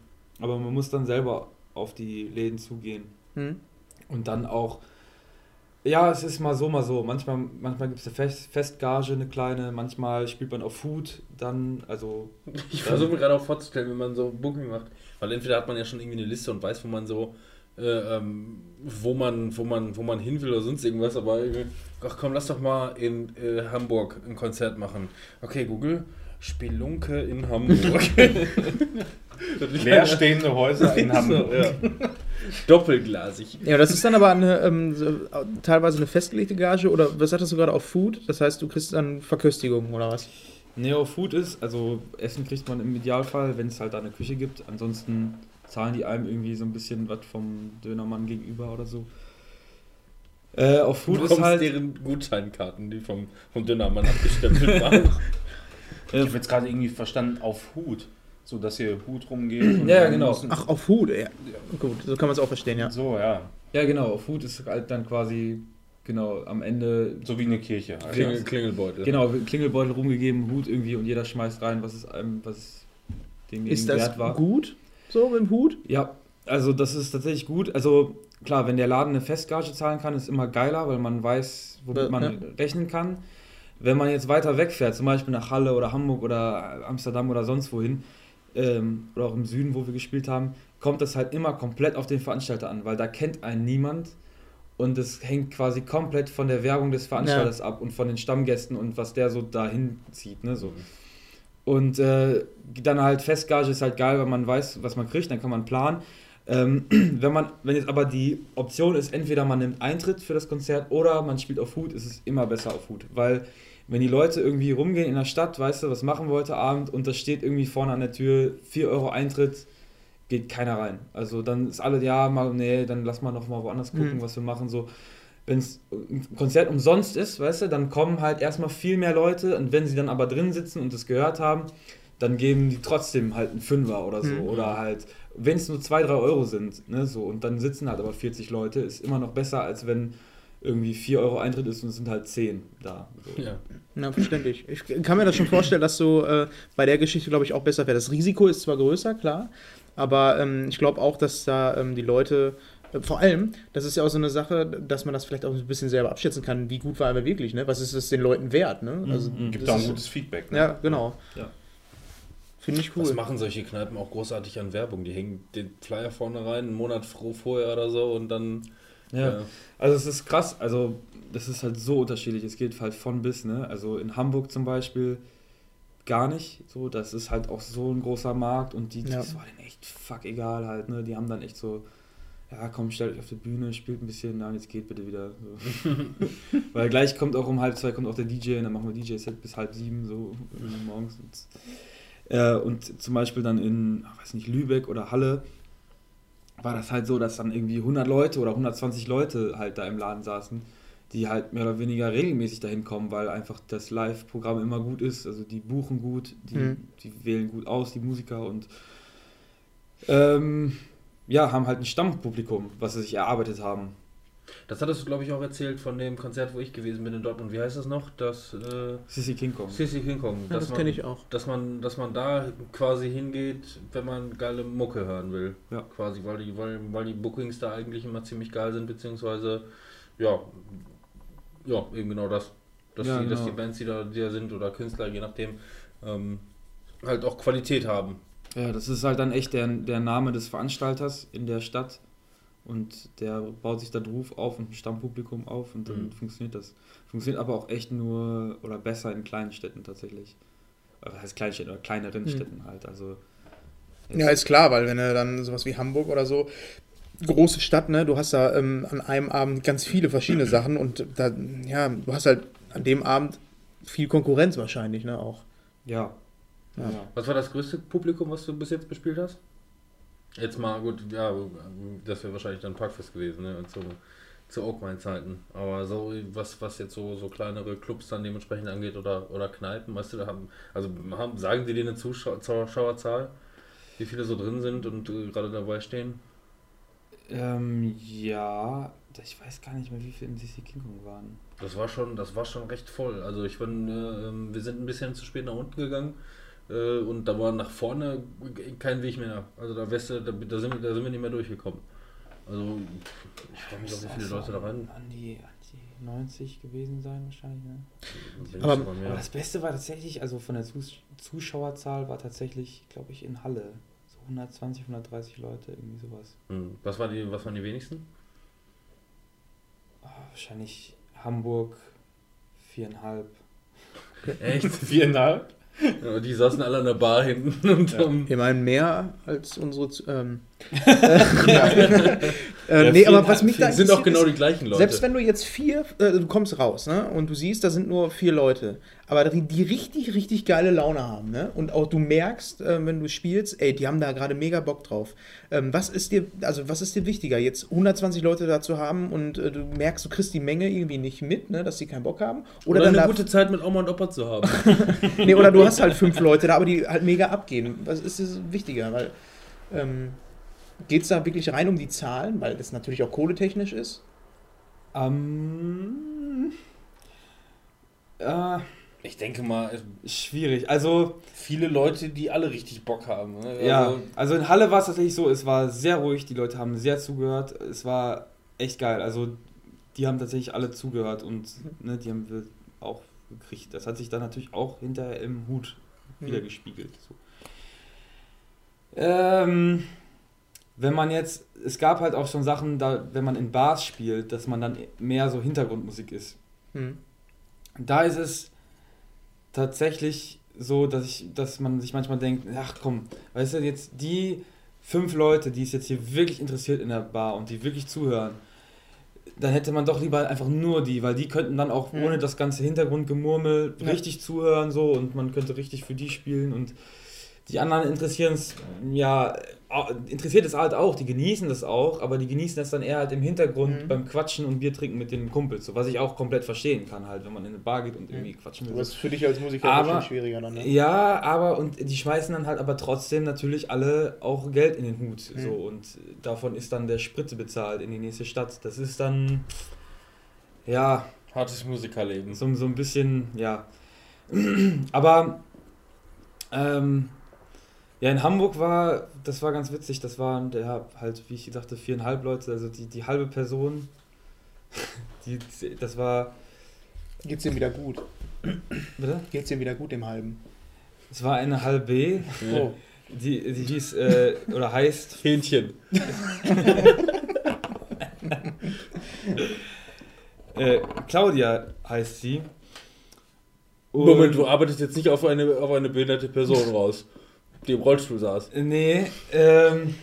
Aber man muss dann selber auf die Läden zugehen. Mhm. Und dann auch, ja, es ist mal so, mal so. Manchmal, manchmal gibt es eine Fest, Festgage, eine kleine, manchmal spielt man auf Food, dann, also, Ich versuche mir gerade auch vorzustellen, wenn man so Booking macht. Weil entweder hat man ja schon irgendwie eine Liste und weiß, wo man so, äh, ähm, wo man, wo man, wo man hin will oder sonst irgendwas, aber irgendwie, ach komm, lass doch mal in äh, Hamburg ein Konzert machen. Okay, Google, Spelunke in Hamburg. Leerstehende Häuser in Hamburg. So, ja. Doppelglasig. Ja, das ist dann aber eine, ähm, so, teilweise eine festgelegte Gage oder was hattest du gerade auf Food? Das heißt, du kriegst dann Verköstigung oder was? Neo Food ist, also Essen kriegt man im Idealfall, wenn es halt da eine Küche gibt. Ansonsten zahlen die einem irgendwie so ein bisschen was vom Dönermann gegenüber oder so. Äh, auf Du Food ist halt. deren Gutscheinkarten, die vom, vom Dönermann abgestempelt waren. Ich habe jetzt gerade irgendwie verstanden, auf Hut. So, dass ihr Hut rumgeht. und Ja, genau. müssen- Ach, auf Food, ja. Gut, so kann man es auch verstehen, ja. So, ja. Ja, genau, auf Food ist halt dann quasi, genau, am Ende. So wie eine Kirche. halt. Klingel, Klingelbeutel. Genau, Klingelbeutel rumgegeben, Hut irgendwie und jeder schmeißt rein, was es einem, was es demjenigen Ist das wert war. gut, so mit dem Hut? Ja, also das ist tatsächlich gut. Also klar, wenn der Laden eine Festgage zahlen kann, ist immer geiler, weil man weiß, womit Ja, man ja. rechnen kann. Wenn man jetzt weiter wegfährt, zum Beispiel nach Halle oder Hamburg oder Amsterdam oder sonst wohin, ähm, oder auch im Süden, wo wir gespielt haben, kommt das halt immer komplett auf den Veranstalter an, weil da kennt einen niemand und es hängt quasi komplett von der Werbung des Veranstalters ab und von den Stammgästen und was der so dahin zieht, ne, so. Und äh, dann halt Festgage ist halt geil, weil man weiß, was man kriegt, dann kann man planen. Ähm, wenn man, wenn jetzt aber die Option ist, entweder man nimmt Eintritt für das Konzert oder man spielt auf Hut, ist es immer besser auf Hut. Weil wenn die Leute irgendwie rumgehen in der Stadt, weißt du, was machen wir heute Abend und da steht irgendwie vorne an der Tür 4 Euro Eintritt, geht keiner rein. Also dann ist alle, ja, mal, nee, dann lass mal noch mal woanders gucken, Mhm. was wir machen. So, wenn es ein Konzert umsonst ist, weißt du, dann kommen halt erstmal viel mehr Leute und wenn sie dann aber drin sitzen und es gehört haben, dann geben die trotzdem halt einen Fünfer oder so. Mhm. Oder halt, wenn es nur 2, 3 Euro sind, ne, so, und dann sitzen halt aber 40 Leute, ist immer noch besser, als wenn irgendwie 4 Euro Eintritt ist und es sind halt 10 da. So. Ja. Na, verständlich. Ich kann mir das schon vorstellen, dass so äh, bei der Geschichte, glaube ich, auch besser wäre. Das Risiko ist zwar größer, klar, aber ähm, ich glaube auch, dass da ähm, die Leute, äh, vor allem, das ist ja auch so eine Sache, dass man das vielleicht auch ein bisschen selber abschätzen kann, wie gut war er wirklich, ne? Was ist es den Leuten wert, ne? Also, Mhm. Gibt auch ein gutes Feedback. Ne? Ja, genau. Ja. Finde ich Was cool. machen solche Kneipen auch großartig an Werbung? Die hängen den Flyer vorne rein, einen Monat froh vorher oder so und dann. Ja. Also es ist krass, also das ist halt so unterschiedlich. Es geht halt von bis, ne? Also in Hamburg zum Beispiel gar nicht. So, das ist halt auch so ein großer Markt und die, Ja. das war denen echt fuck egal halt, ne? Die haben dann echt so, ja komm, stellt euch auf die Bühne, spielt ein bisschen, na, jetzt geht bitte wieder. So. Weil gleich kommt auch um halb zwei kommt auch der DJ und dann machen wir DJ-Set bis halb sieben, so morgens. Und, äh, und zum Beispiel dann in, ach, weiß nicht, Lübeck oder Halle war das halt so, dass dann irgendwie 100 Leute oder 120 Leute halt da im Laden saßen, die halt mehr oder weniger regelmäßig dahin kommen, weil einfach das Live-Programm immer gut ist. Also die buchen gut, die, Mhm. die wählen gut aus, die Musiker und ähm, ja, haben halt ein Stammpublikum, was sie sich erarbeitet haben. Das hattest du, glaube ich, auch erzählt von dem Konzert, wo ich gewesen bin in Dortmund. Wie heißt das noch? Das äh, Sissy King Kong. Sissy King Kong. Ja, das kenne ich auch. Dass man, dass man da quasi hingeht, wenn man geile Mucke hören will. Ja. Quasi, weil die, weil, weil die Bookings da eigentlich immer ziemlich geil sind, beziehungsweise ja, ja, eben genau das. Dass, Ja, die, dass genau. die Bands, die da, die da sind oder Künstler, je nachdem, ähm, halt auch Qualität haben. Ja, das ist halt dann echt der, der Name des Veranstalters in der Stadt und der baut sich da Ruf auf und ein Stammpublikum auf und dann Mhm. funktioniert das. Funktioniert aber auch echt nur oder besser in kleinen Städten tatsächlich. Oder Was heißt Kleinstädten oder kleineren Mhm. Städten halt. Also Ja, ist klar, weil wenn du dann sowas wie Hamburg oder so, große Stadt, ne, du hast da ähm, an einem Abend ganz viele verschiedene Sachen und da, ja, du hast halt an dem Abend viel Konkurrenz wahrscheinlich, ne, auch. Ja. ja. Was war das größte Publikum, was du bis jetzt bespielt hast? Jetzt mal, gut, ja, das wäre wahrscheinlich dann Parkfest gewesen, ne? Zu, zu Oakmine-Zeiten. Aber so, was, was jetzt so, so kleinere Clubs dann dementsprechend angeht oder, oder Kneipen, weißt du, da haben, also haben, sagen die dir eine Zuschau Zuschauerzahl, wie viele so drin sind und äh, gerade dabei stehen? Ähm, ja, ich weiß gar nicht mehr, wie viele in Sissy King Kong waren. Das war schon, das war schon recht voll. Also ich bin, äh, ähm, wir sind ein bisschen zu spät nach unten gegangen äh, und da war nach vorne kein Weg mehr. Also da, wärst du, da, da, sind, wir, da sind wir nicht mehr durchgekommen. Also ich frage mich auch, wie viele Leute da rein. An die, an die 90 gewesen sein wahrscheinlich, ne? Aber-. Aber das Beste war tatsächlich, also von der Zus Zuschauerzahl war tatsächlich, glaube ich, in Halle. So 120, 130 Leute, irgendwie sowas. Hm, Was, war die, was waren die wenigsten? Ah, wahrscheinlich Hamburg viereinhalb. Echt? Viereinhalb? Ja, die saßen alle an der Bar hinten und Ja. ähm, Ich meine, mehr als unsere. Ähm, äh, nee, aber was mich da sind auch genau ist, die gleichen Leute. Selbst wenn du jetzt vier, äh, du kommst raus, ne? Und du siehst, da sind nur vier Leute, aber die, die richtig, richtig geile Laune haben, ne? Und auch du merkst, äh, wenn du spielst, ey, die haben da gerade mega Bock drauf. Ähm, was ist dir, also was ist dir wichtiger, jetzt 120 Leute da zu haben und äh, du merkst, du kriegst die Menge irgendwie nicht mit, ne? Dass die keinen Bock haben? Oder, oder eine gute Zeit mit Oma und Opa zu haben. nee, oder du hast halt fünf Leute da, aber die halt mega abgehen. Was ist dir wichtiger? Weil ähm, geht es da wirklich rein um die Zahlen, weil das natürlich auch kohletechnisch ist? Ähm, äh, Ich denke mal, schwierig. Also, viele Leute, die alle richtig Bock haben. Ne? ja, Also, also in Halle war es tatsächlich so, es war sehr ruhig, die Leute haben sehr zugehört, es war echt geil. Also, die haben tatsächlich alle zugehört und ne, die haben wir auch gekriegt. Das hat sich dann natürlich auch hinterher im Hut wieder gespiegelt. So. Ähm, wenn man jetzt, es gab halt auch schon Sachen, da, wenn man in Bars spielt, dass man dann mehr so Hintergrundmusik ist. Hm. Da ist es tatsächlich so, dass ich, dass man sich manchmal denkt, ach komm, weißt du, jetzt die fünf Leute, die es jetzt hier wirklich interessiert in der Bar und die wirklich zuhören, dann hätte man doch lieber einfach nur die, weil die könnten dann auch Mhm. ohne das ganze Hintergrundgemurmel Ja. richtig zuhören so und man könnte richtig für die spielen und die anderen interessieren es, ja, interessiert es halt auch, die genießen das auch, aber die genießen es dann eher halt im Hintergrund Mhm. beim Quatschen und Bier trinken mit den Kumpels, so, was ich auch komplett verstehen kann halt, wenn man in eine Bar geht und irgendwie quatschen will. Das ist für dich als Musiker Aber- bestimmt schwieriger dann, ne? Ja, aber und die schmeißen dann halt aber trotzdem natürlich alle auch Geld in den Hut. Mhm. So, und davon ist dann der Sprit bezahlt in die nächste Stadt. Das ist dann ja hartes Musikerleben. so, so ein bisschen, ja. aber ähm, ja, in Hamburg war, das war ganz witzig, das waren der halt, wie ich sagte, viereinhalb Leute, also die, die halbe Person, die, das war, Geht's dir wieder gut? bitte? Geht's dir wieder gut im Halben? Es war eine halbe, Oh. die, die hieß, äh, oder heißt, Hähnchen. äh, Claudia heißt sie. Und- Moment, du arbeitest jetzt nicht auf eine, auf eine behinderte Person raus, die im Rollstuhl saß. Nee, ähm,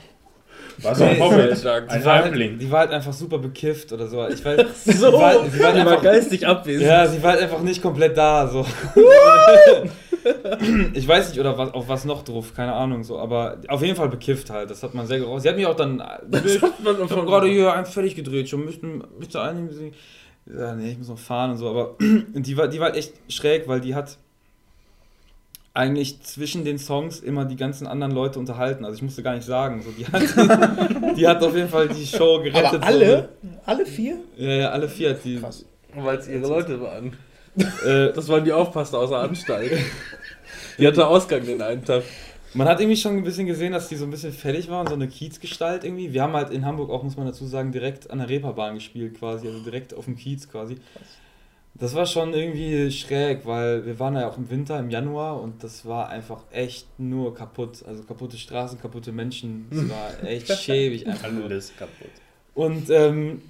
Was so ein halt- ein die war, halt, die war halt einfach super bekifft oder so. Ich weiß, So, sie war, sie war die war einfach, geistig abwesend. ja, sie war halt einfach nicht komplett da, so. ich weiß nicht, oder was, auf was noch drauf, keine Ahnung, so, aber auf jeden Fall bekifft halt, das hat man sehr geraucht. Sie hat mich auch dann, ich hab gerade hier einen fertig gedreht, schon müssten, müsste einnehmen, ja, nee, ich muss noch fahren und so, aber die war, die war halt echt schräg, weil die hat eigentlich zwischen den Songs immer die ganzen anderen Leute unterhalten, also ich musste gar nicht sagen, so, die hat, die hat auf jeden Fall die Show gerettet. Aber alle? Alle vier? So. Ja, ja, alle vier hat die. Krass. Weil es ihre Leute waren. Äh, Das waren die Aufpasser aus der Anstalt. Die hatte Ausgang den einen Tag. Man hat irgendwie schon ein bisschen gesehen, dass die so ein bisschen fertig waren, so eine Kiezgestalt irgendwie. Wir haben halt in Hamburg auch, muss man dazu sagen, direkt an der Reeperbahn gespielt quasi, also direkt auf dem Kiez quasi. Das war schon irgendwie schräg, weil wir waren ja auch im Winter, im Januar und das war einfach echt nur kaputt. Also kaputte Straßen, kaputte Menschen. Es war echt schäbig einfach nur. Alles kaputt. Und ähm,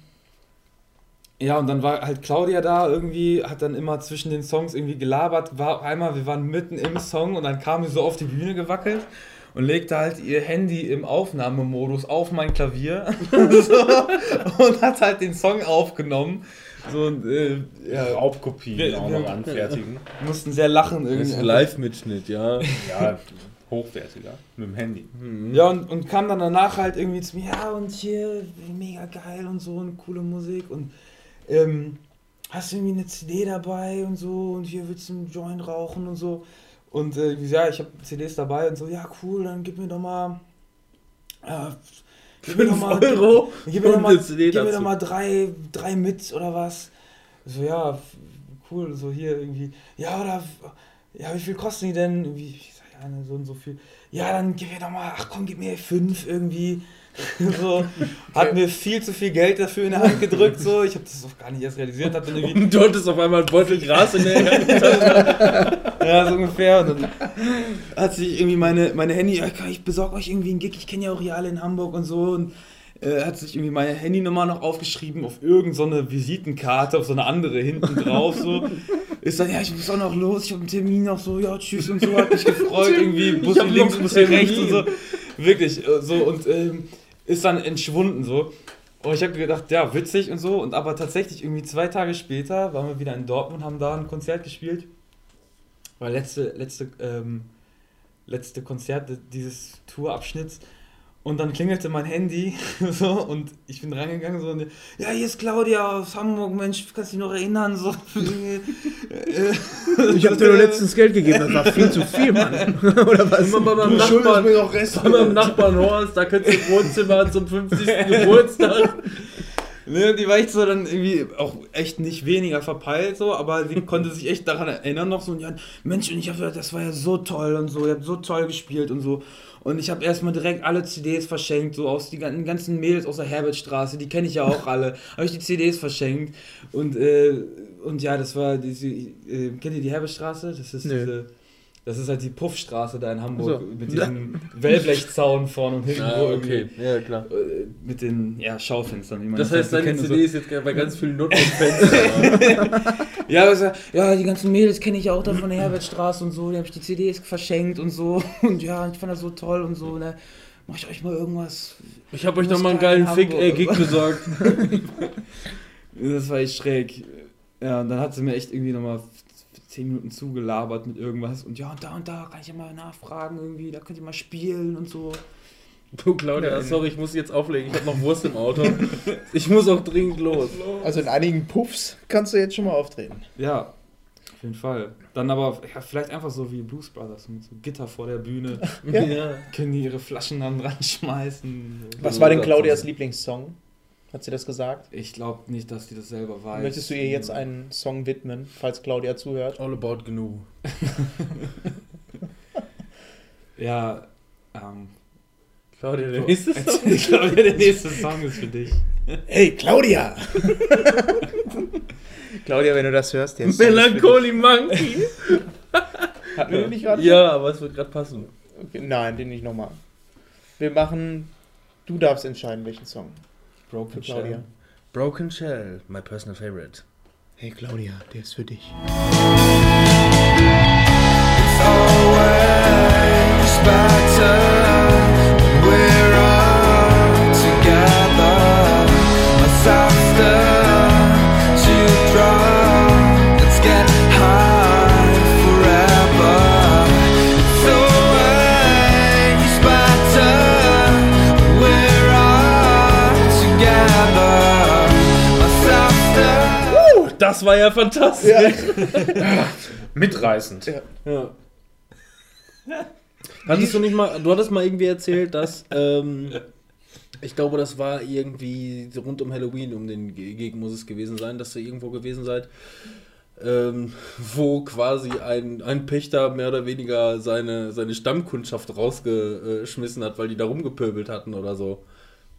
ja, und dann war halt Claudia da irgendwie, hat dann immer zwischen den Songs irgendwie gelabert. War einmal, wir waren mitten im Song und dann kam sie so auf die Bühne gewackelt und legte halt ihr Handy im Aufnahmemodus auf mein Klavier so, und hat halt den Song aufgenommen. So, äh, ja, Raubkopien Wir- auch noch anfertigen. mussten sehr lachen Das irgendwie. ist ein Live-Mitschnitt, ja. Ja, hochwertiger. Mit dem Handy. Ja, und, und kam dann danach halt irgendwie zu mir, ja, und hier, mega geil und so, und coole Musik und ähm, hast du irgendwie eine CD dabei und so, und hier willst du einen Joint rauchen und so. Und äh, ja, ich habe CDs dabei und so, ja, cool, dann gib mir doch mal, äh, gib mir doch mal, Euro gib gib mir dazu. doch mal drei, drei mit oder was. So, ja, cool, so hier irgendwie, ja, oder, ja, wie viel kosten die denn? Irgendwie, ich sag, ja, ne, so und so viel. Ja, dann gib mir doch mal, ach komm, gib mir fünf irgendwie. so, hat mir viel zu viel Geld dafür in die Hand gedrückt, so, ich habe das auch gar nicht erst realisiert, hat dann irgendwie, Und du hattest auf einmal einen Beutel Gras in der Hand. ja, so ungefähr, und dann hat sich irgendwie meine, meine Handy, ich besorge euch irgendwie einen Gig, ich kenne ja auch die alle in Hamburg und so, und äh, hat sich irgendwie meine Handynummer noch aufgeschrieben auf irgendeine so eine Visitenkarte, auf so eine andere hinten drauf, so. Ist dann, ja, ich muss auch noch los, ich habe einen Termin noch so, ja, tschüss und so, hat mich gefreut, irgendwie, hab noch links, einen Bussi rechts und so. Wirklich, äh, so, und ähm, ist dann entschwunden, so. Und ich habe gedacht, ja, witzig und so, und aber tatsächlich irgendwie zwei Tage später waren wir wieder in Dortmund, haben da ein Konzert gespielt. War letzte, letzte, ähm, letzte Konzert dieses Tourabschnitts. Und dann klingelte mein Handy so und ich bin reingegangen so und ja, hier ist Claudia aus Hamburg, Mensch, kannst du dich noch erinnern? So. Ich habe dir nur letztens Geld gegeben, das war viel zu viel, Mann. Oder was? Mal bei meinem Du Nachbarn, mir doch Rest. bei meinem Nachbarn Horst, da könntest du im Wohnzimmer zum 50. Geburtstag. Ne, die war echt so dann irgendwie auch echt nicht weniger verpeilt so, aber sie konnte sich echt daran erinnern noch so und ja, Mensch, und ich habe das war ja so toll und so, ihr habt so toll gespielt und so. Und ich habe erstmal direkt alle CDs verschenkt, so aus die ganzen- ganzen Mädels aus der Herbertstraße, die kenne ich ja auch alle. Habe ich die CDs verschenkt und äh, und ja, das war diese äh, kennt ihr die Herbertstraße? Das ist Nö. diese das ist halt die Puffstraße da in Hamburg so. mit diesem Wellblechzaun vorne und hinten, Ah, wo irgendwie Ja, klar. äh, mit den ja, Schaufenstern, wie man Das heißt, deine so. CD ist jetzt bei ganz vielen Notebook-Fans. Ja, aber so, ja, die ganzen Mädels kenne ich ja auch da von der Herbertstraße und so, die habe ich die CDs verschenkt und so. Und ja, ich fand das so toll und so, ne? Mach ich euch mal irgendwas. Ich habe euch Muss noch mal einen geilen Fick, Hamburg. äh, Gig besorgt. Das war echt schräg. Ja, und dann hat sie mir echt irgendwie nochmal 10 Minuten zugelabert mit irgendwas. Und ja, und da und da kann ich ja mal nachfragen irgendwie, da könnt ihr mal spielen und so. Du, Claudia, sorry, ich muss jetzt auflegen. Ich habe noch Wurst im Auto. Ich muss auch dringend los. Also in einigen Puffs kannst du jetzt schon mal auftreten. Ja, auf jeden Fall. Dann aber ja, vielleicht einfach so wie Blues Brothers mit so Gitter vor der Bühne. Ja. Können die ihre Flaschen dann dran schmeißen. Was war denn Claudias Lieblingssong? Hat sie das gesagt? Ich glaube nicht, dass die das selber weiß. Möchtest du ihr jetzt einen Song widmen, falls Claudia zuhört? All about GNU. Ja, ähm. Claudia, der nächste Song. ich glaube, der nächste Song ist für dich. Hey, Claudia! Claudia, wenn du das hörst, dich. Melancholy Monkey. Hatten wir den nicht gerade? Ja, aber es wird gerade passen. Okay, nein, den nicht nochmal. Wir machen. Du darfst entscheiden, welchen Song. Für Broken Claudia. Shell. Broken Shell, my personal favorite. Hey Claudia, der ist für dich. always better Das war ja fantastisch. Mitreißend. Ja. Hattest du nicht mal, du hattest mal irgendwie erzählt, dass, ähm, ich glaube, das war irgendwie rund um Halloween, um den Gegend muss es gewesen sein, dass ihr irgendwo gewesen seid, ähm, wo quasi ein, ein Pächter mehr oder weniger seine, seine Stammkundschaft rausgeschmissen hat, weil die da rumgepöbelt hatten oder so.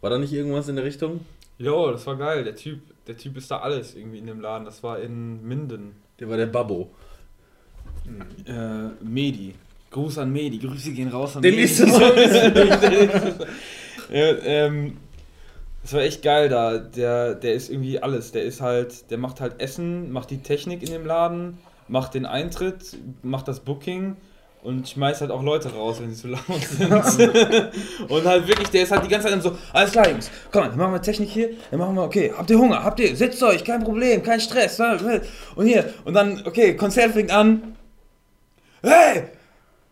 War da nicht irgendwas in der Richtung? Jo, das war geil. Der Typ, der Typ ist da alles irgendwie in dem Laden. Das war in Minden. Der war der Babbo. Äh, Medi. Gruß an Medi. Grüße gehen raus an Den Medi. ist es so. ja, ähm, das war echt geil da. Der, der ist irgendwie alles. Der ist halt, der macht halt Essen, macht die Technik in dem Laden, macht den Eintritt, macht das Booking und schmeißt halt auch Leute raus, wenn sie zu laut sind. und halt wirklich, der ist halt die ganze Zeit so, alles klar, Jungs, komm, dann machen wir Technik hier, dann machen wir, okay, habt ihr Hunger, habt ihr, setzt euch, kein Problem, kein Stress. Und hier, und dann, okay, Konzert fängt an. Hey!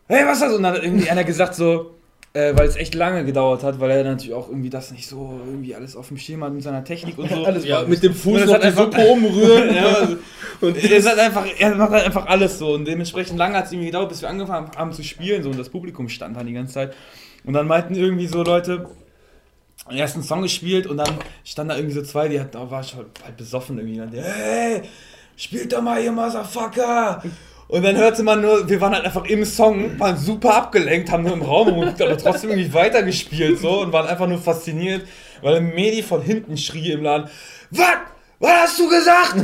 Hey, was ist das? Und dann hat irgendwie einer gesagt so, äh, weil es echt lange gedauert hat, weil er natürlich auch irgendwie das nicht so irgendwie alles auf dem Schirm hat mit seiner Technik und so. Alles Ja, mit dem Fuß Und noch hat die einfach- Suppe umrühren. ja, also, und er, ist halt einfach, er macht halt einfach alles so und dementsprechend lange hat es irgendwie gedauert, bis wir angefangen haben zu spielen so und das Publikum stand dann die ganze Zeit und dann meinten irgendwie so Leute, den ersten Song gespielt und dann stand da irgendwie so zwei, die hatten, oh, war schon halt besoffen irgendwie, dann, hey, spielt doch mal ihr Motherfucker! Und dann hörte man nur, wir waren halt einfach im Song, waren super abgelenkt, haben nur im Raum rumgeguckt, aber trotzdem irgendwie weitergespielt so und waren einfach nur fasziniert, weil Medi von hinten schrie im Laden, was? Was hast du gesagt?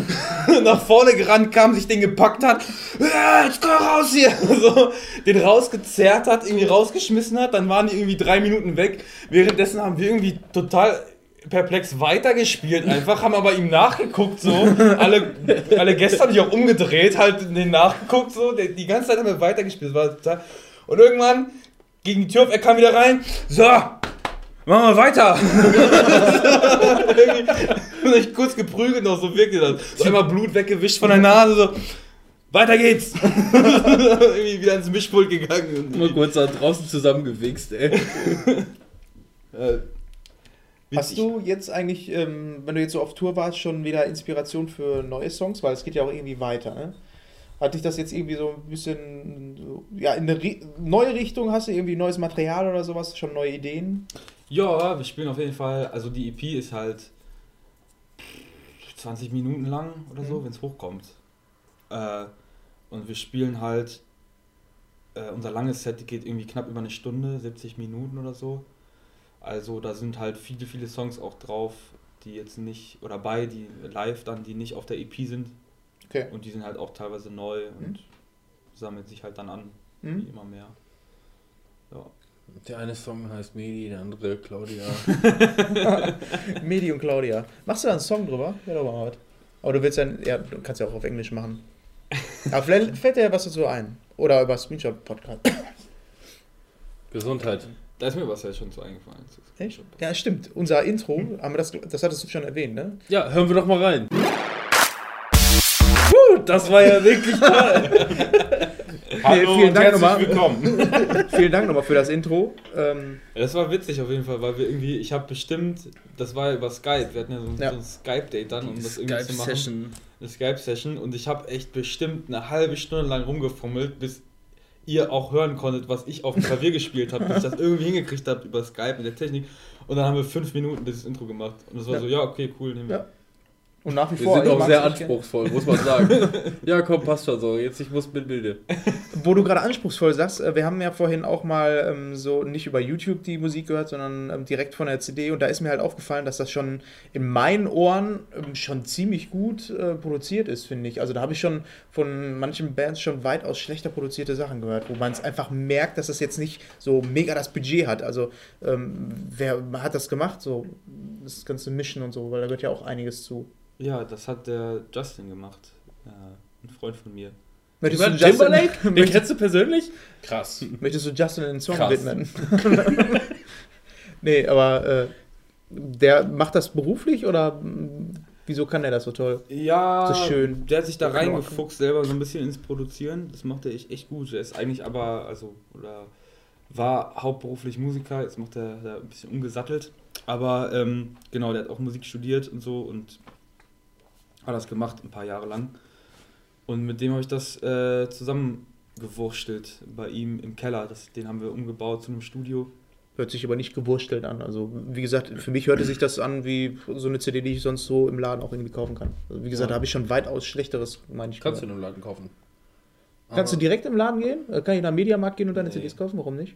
Und nach vorne gerannt kam, sich den gepackt hat, jetzt komm raus hier! So, den rausgezerrt hat, irgendwie rausgeschmissen hat, dann waren die irgendwie drei Minuten weg. Währenddessen haben wir irgendwie total perplex weitergespielt einfach, haben aber ihm nachgeguckt so. Alle, alle Gäste haben sich auch umgedreht, halt den nachgeguckt so. Die ganze Zeit haben wir weitergespielt. Und irgendwann gegen die Tür auf, er kam wieder rein. So, machen wir weiter. und ich kurz geprügelt noch, so wirklich das. So einmal Blut weggewischt von der Nase, so. Weiter geht's! Irgendwie wieder ins Mischpult gegangen. Mal kurz da draußen zusammengewichst, ey. Hast du jetzt eigentlich, ähm, wenn du jetzt so auf Tour warst, schon wieder Inspiration für neue Songs? Weil es geht ja auch irgendwie weiter, ne? Hat dich das jetzt irgendwie so ein bisschen, ja, in eine Ri neue Richtung? Hast du irgendwie neues Material oder sowas? Schon neue Ideen? Ja, wir spielen auf jeden Fall. Also die EP ist halt 20 Minuten lang oder so, Mhm. wenn es hochkommt. Äh, und wir spielen halt. Äh, unser langes Set geht irgendwie knapp über eine Stunde, 70 Minuten oder so. Also da sind halt viele, viele Songs auch drauf, die jetzt nicht, oder bei, die live dann, die nicht auf der EP sind. Okay. Und die sind halt auch teilweise neu und Mhm. sammeln sich halt dann an, Hm? wie immer mehr. Ja. Der eine Song heißt Medi, der andere Claudia. Medi und Claudia. Machst du da einen Song drüber? Ja, doch mal was. Aber du willst dann, ja, du kannst ja auch auf Englisch machen. Aber vielleicht fällt dir ja was dazu ein. Oder über Screenshot-Podcast. Gesundheit. Da ist mir was ja schon so eingefallen. Echt? Ja, stimmt. Unser Intro, haben wir das, das hattest du schon erwähnt, ne? Ja, hören wir doch mal rein. Puh, das war ja wirklich toll. Hallo vielen und Dank herzlich nochmal. willkommen. Vielen Dank nochmal für das Intro. Ähm, Ja, das war witzig auf jeden Fall, weil wir irgendwie, ich habe bestimmt, das war ja über Skype, wir hatten ja so, ein- Ja. so ein Skype-Date dann, um das irgendwie zu machen. Skype-Session. Eine Skype-Session und ich habe echt bestimmt eine halbe Stunde lang rumgefummelt, bis ihr auch hören konntet, was ich auf dem Klavier gespielt habe, bis ich das irgendwie hingekriegt habe über Skype mit der Technik. Und dann haben wir fünf Minuten dieses Intro gemacht. Und das war Ja. so, ja, okay, cool, nehmen wir. Ja. Und nach wie Wir vor. sind ich auch sehr anspruchsvoll, muss man sagen. ja, komm, passt schon so. Jetzt ich muss mit Bilde. wo du gerade anspruchsvoll sagst, äh, wir haben ja vorhin auch mal ähm, so nicht über YouTube die Musik gehört, sondern ähm, direkt von der CD und da ist mir halt aufgefallen, dass das schon in meinen Ohren ähm, schon ziemlich gut äh, produziert ist, finde ich. Also da habe ich schon von manchen Bands schon weitaus schlechter produzierte Sachen gehört, wo man es einfach merkt, dass das jetzt nicht so mega das Budget hat. Also ähm, wer hat das gemacht, so das ganze Mischen und so, weil da gehört ja auch einiges zu. Ja, das hat der Justin gemacht. Ja, ein Freund von mir. Möchtest du, Timberlake? Den möchtest, kennst du persönlich? Krass. möchtest du Justin einen Song Krass. widmen? nee, aber äh, der macht das beruflich oder mh, wieso kann der das so toll? Ja, Das ist schön. der hat sich da reingefuchst, selber so ein bisschen ins Produzieren. Das macht er echt, echt gut. Er ist eigentlich aber, also, oder war hauptberuflich Musiker, jetzt macht er da ein bisschen umgesattelt. Aber ähm, genau, der hat auch Musik studiert und so und hat das gemacht ein paar Jahre lang. Und mit dem habe ich das äh, zusammengewurstelt bei ihm im Keller. Das, den haben wir umgebaut zu einem Studio. Hört sich aber nicht gewurstelt an. Also, wie gesagt, für mich hörte sich das an wie so eine CD, die ich sonst so im Laden auch irgendwie kaufen kann. Also, wie gesagt, Ja. da habe ich schon weitaus schlechteres, meine ich. Kannst du in einem Laden kaufen. Kannst du Aber- direkt im Laden gehen? Äh, Kann ich nach dem Mediamarkt gehen und deine Nee. CDs kaufen? Warum nicht?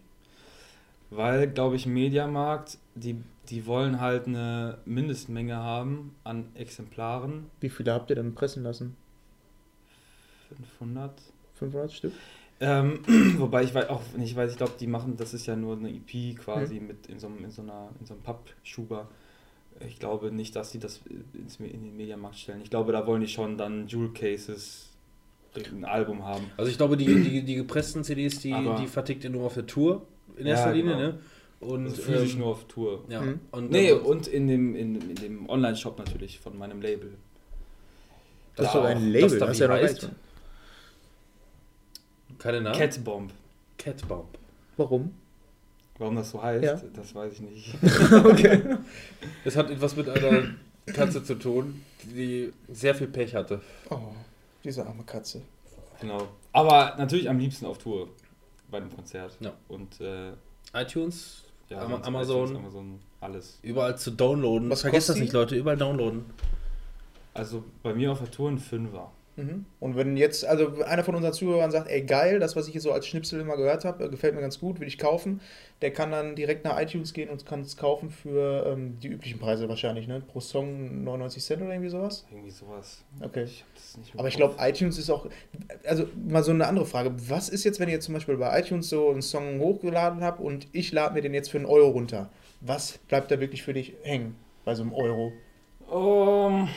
Weil, glaube ich, Mediamarkt, die, die wollen halt eine Mindestmenge haben an Exemplaren. Wie viele habt ihr denn pressen lassen? 500. 500 Stück? Ähm, wobei ich weiß auch nicht weiß, ich glaube, die machen, das ist ja nur eine EP quasi mit in so, einem- in so einer in so einem Pappschuber. Ich glaube nicht, dass die das ins, in den Mediamarkt stellen. Ich glaube, da wollen die schon dann Jewel Cases ein Album haben. Also ich glaube, die, die, die gepressten CDs, die, Aber- die vertickt ihr nur auf der Tour in Ja, erster Linie, genau. ne? Und Also physisch ähm, nur auf Tour. Ja. Mhm. Und, Nee, ähm, und in dem, in, in dem Online-Shop natürlich von meinem Label. Das ist doch ein Label, das da das ja noch heißt? keine Namen? Catbomb. Catbomb. Warum? Warum das so heißt, Ja. das weiß ich nicht. okay. Es hat etwas mit einer Katze zu tun, die sehr viel Pech hatte. Oh, diese arme Katze. Genau. Aber natürlich am liebsten auf Tour bei einem Konzert. Ja. Und äh, iTunes, ja, Amazon. iTunes, Amazon, alles. überall zu downloaden. Was Vergesst das nicht? Leute, überall downloaden. Also bei mir auf der Tour ein Fünfer. Mhm. Und wenn jetzt, also einer von unseren Zuhörern sagt, ey geil, das, was ich hier so als Schnipsel immer gehört habe, äh, gefällt mir ganz gut, will ich kaufen, der kann dann direkt nach iTunes gehen und kann es kaufen für ähm, die üblichen Preise wahrscheinlich, ne? Pro Song 99 Cent oder irgendwie sowas. Irgendwie sowas. Okay. Ich hab das nicht Aber ich glaube, iTunes ist auch, also mal so eine andere Frage. Was ist jetzt, wenn ihr jetzt zum Beispiel bei iTunes so einen Song hochgeladen habt und ich lade mir den jetzt für einen Euro runter? Was bleibt da wirklich für dich hängen bei so einem Euro? Um,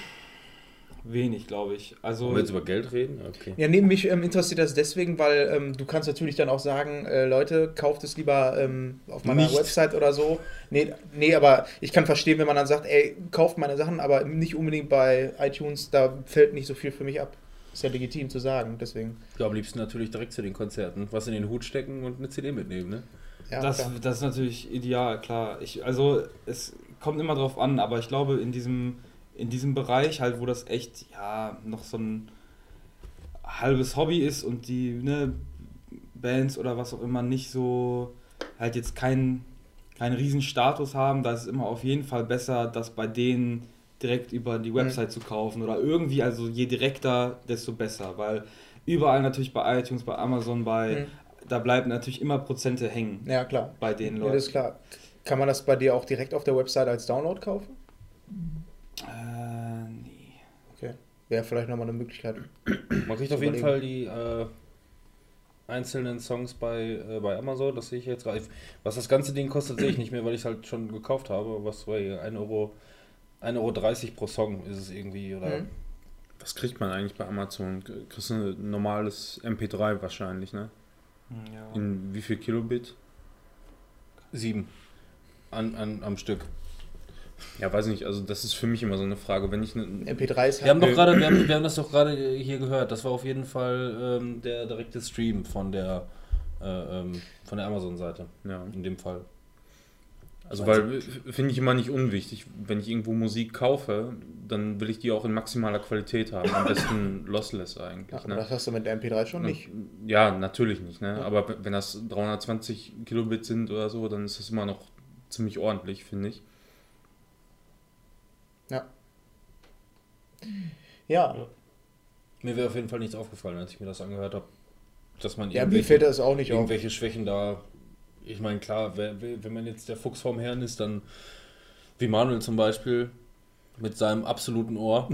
wenig, glaube ich. Also Wollen wir jetzt über Geld reden? Okay. Ja, nee, mich ähm, interessiert das deswegen, weil ähm, du kannst natürlich dann auch sagen, äh, Leute, kauft es lieber ähm, auf meiner Nicht. Website oder so. Nee, nee, aber ich kann verstehen, wenn man dann sagt, ey, kauft meine Sachen, aber nicht unbedingt bei iTunes, da fällt nicht so viel für mich ab. Ist ja legitim zu sagen, deswegen. Ja, am liebsten natürlich direkt zu den Konzerten. Was in den Hut stecken und eine CD mitnehmen, ne? Ja, das, klar. das ist natürlich ideal, klar. Ich, also es kommt immer drauf an, aber ich glaube in diesem, in diesem Bereich halt, wo das echt ja noch so ein halbes Hobby ist und die ne, Bands oder was auch immer nicht so halt jetzt keinen keinen riesen Status haben, da ist es immer auf jeden Fall besser, das bei denen direkt über die Website zu kaufen oder irgendwie, also je direkter, desto besser, weil überall natürlich bei iTunes, bei Amazon, bei, Mhm. da bleiben natürlich immer Prozente hängen Ja, klar. bei den Ja, Leuten. das ist klar. Kann man das bei dir auch direkt auf der Website als Download kaufen? Äh, nee. Okay. Wäre vielleicht nochmal eine Möglichkeit. Man kriegt auf jeden. Fall die äh, einzelnen Songs bei, äh, bei Amazon, das sehe ich jetzt gerade. Was das ganze Ding kostet, sehe ich nicht mehr, weil ich es halt schon gekauft habe. Was war hier? 1 Euro, 1,30 Euro pro Song ist es irgendwie. Oder Mhm. Was kriegt man eigentlich bei Amazon? Kriegst du ein normales MP3 wahrscheinlich, ne? Ja. In wie viel Kilobit? sieben an, an, am Stück. Ja, weiß nicht, also das ist für mich immer so eine Frage. Wenn ich ne, MP3 ist Wir haben doch Äh, gerade, wir haben, wir haben das doch gerade hier gehört. Das war auf jeden Fall ähm, der direkte Stream von der äh, ähm, von der Amazon-Seite. ja, In dem Fall. also weil äh, finde ich immer nicht unwichtig, wenn ich irgendwo Musik kaufe, dann will ich die auch in maximaler Qualität haben. Am besten lossless eigentlich. Ach, ne? das hast du mit der MP3 schon nicht. Ja, natürlich nicht, ne? Aber wenn das 320 Kilobit sind oder so, dann ist das immer noch ziemlich ordentlich, finde ich. Ja, Mir wäre auf jeden Fall nichts aufgefallen, als ich mir das angehört habe. dass man Ja, mir fällt das auch nicht auf. irgendwelche Schwächen da. Ich meine, klar, wenn man jetzt der Fuchs vorm Herrn ist, dann wie Manuel zum Beispiel mit seinem absoluten Ohr.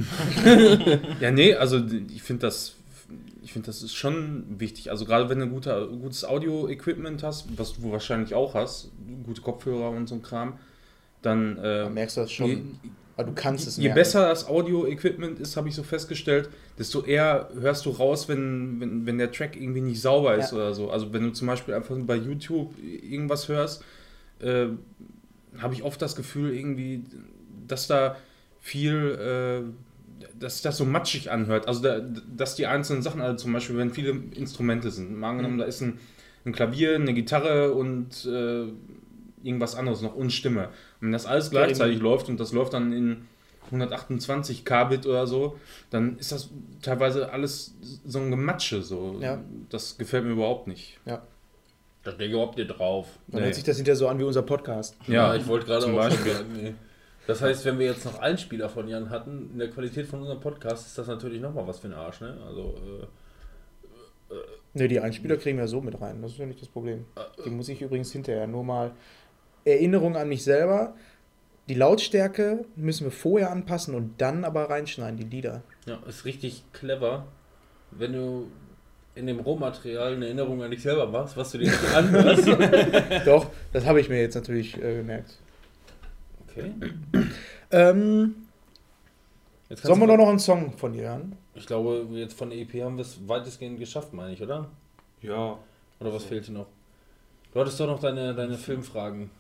Ja, nee, also ich finde das, ich finde das ist schon wichtig. Also gerade wenn du ein guter, gutes Audio-Equipment hast, was du wahrscheinlich auch hast, gute Kopfhörer und so ein Kram, dann äh, Da merkst du das schon. Je, Aber du kannst es je merken. besser das Audio-Equipment ist, habe ich so festgestellt, desto eher hörst du raus, wenn, wenn, wenn der Track irgendwie nicht sauber ist Ja. oder so. Also wenn du zum Beispiel einfach bei YouTube irgendwas hörst, äh, habe ich oft das Gefühl irgendwie, dass da viel, äh, dass das so matschig anhört. Also da, dass die einzelnen Sachen, also zum Beispiel, wenn viele Instrumente sind, mal angenommen, da ist ein, ein Klavier, eine Gitarre und äh, irgendwas anderes noch und Stimme. Und wenn das alles gleichzeitig läuft und das läuft dann in 128 Kbit oder so, dann ist das teilweise alles so ein Gematsche. So. Ja. Das gefällt mir überhaupt nicht. Da stehe ich überhaupt nicht drauf. Dann Nee. hört sich das hinterher so an wie unser Podcast. Ja, ich wollte gerade zum auch schon sagen, nee. Das heißt, wenn wir jetzt noch Einspieler von Jan hatten, in der Qualität von unserem Podcast, ist das natürlich nochmal was für ein Arsch, ne? Also, äh, Ne, die Einspieler kriegen wir so mit rein. Das ist ja nicht das Problem. Die muss ich übrigens hinterher nur mal. Erinnerung an mich selber. Die Lautstärke müssen wir vorher anpassen und dann aber reinschneiden, die Lieder. ja, ist richtig clever, wenn du in dem Rohmaterial eine Erinnerung an dich selber machst, was du dir nicht anhörst. Doch, das habe ich mir jetzt natürlich äh, gemerkt. Okay. Ähm, sollen wir doch noch einen Song von dir hören? Ich glaube, jetzt von der EP haben wir es weitestgehend geschafft, meine ich, oder? Ja. Oder was fehlt dir noch? Du hattest doch noch deine, deine Filmfragen.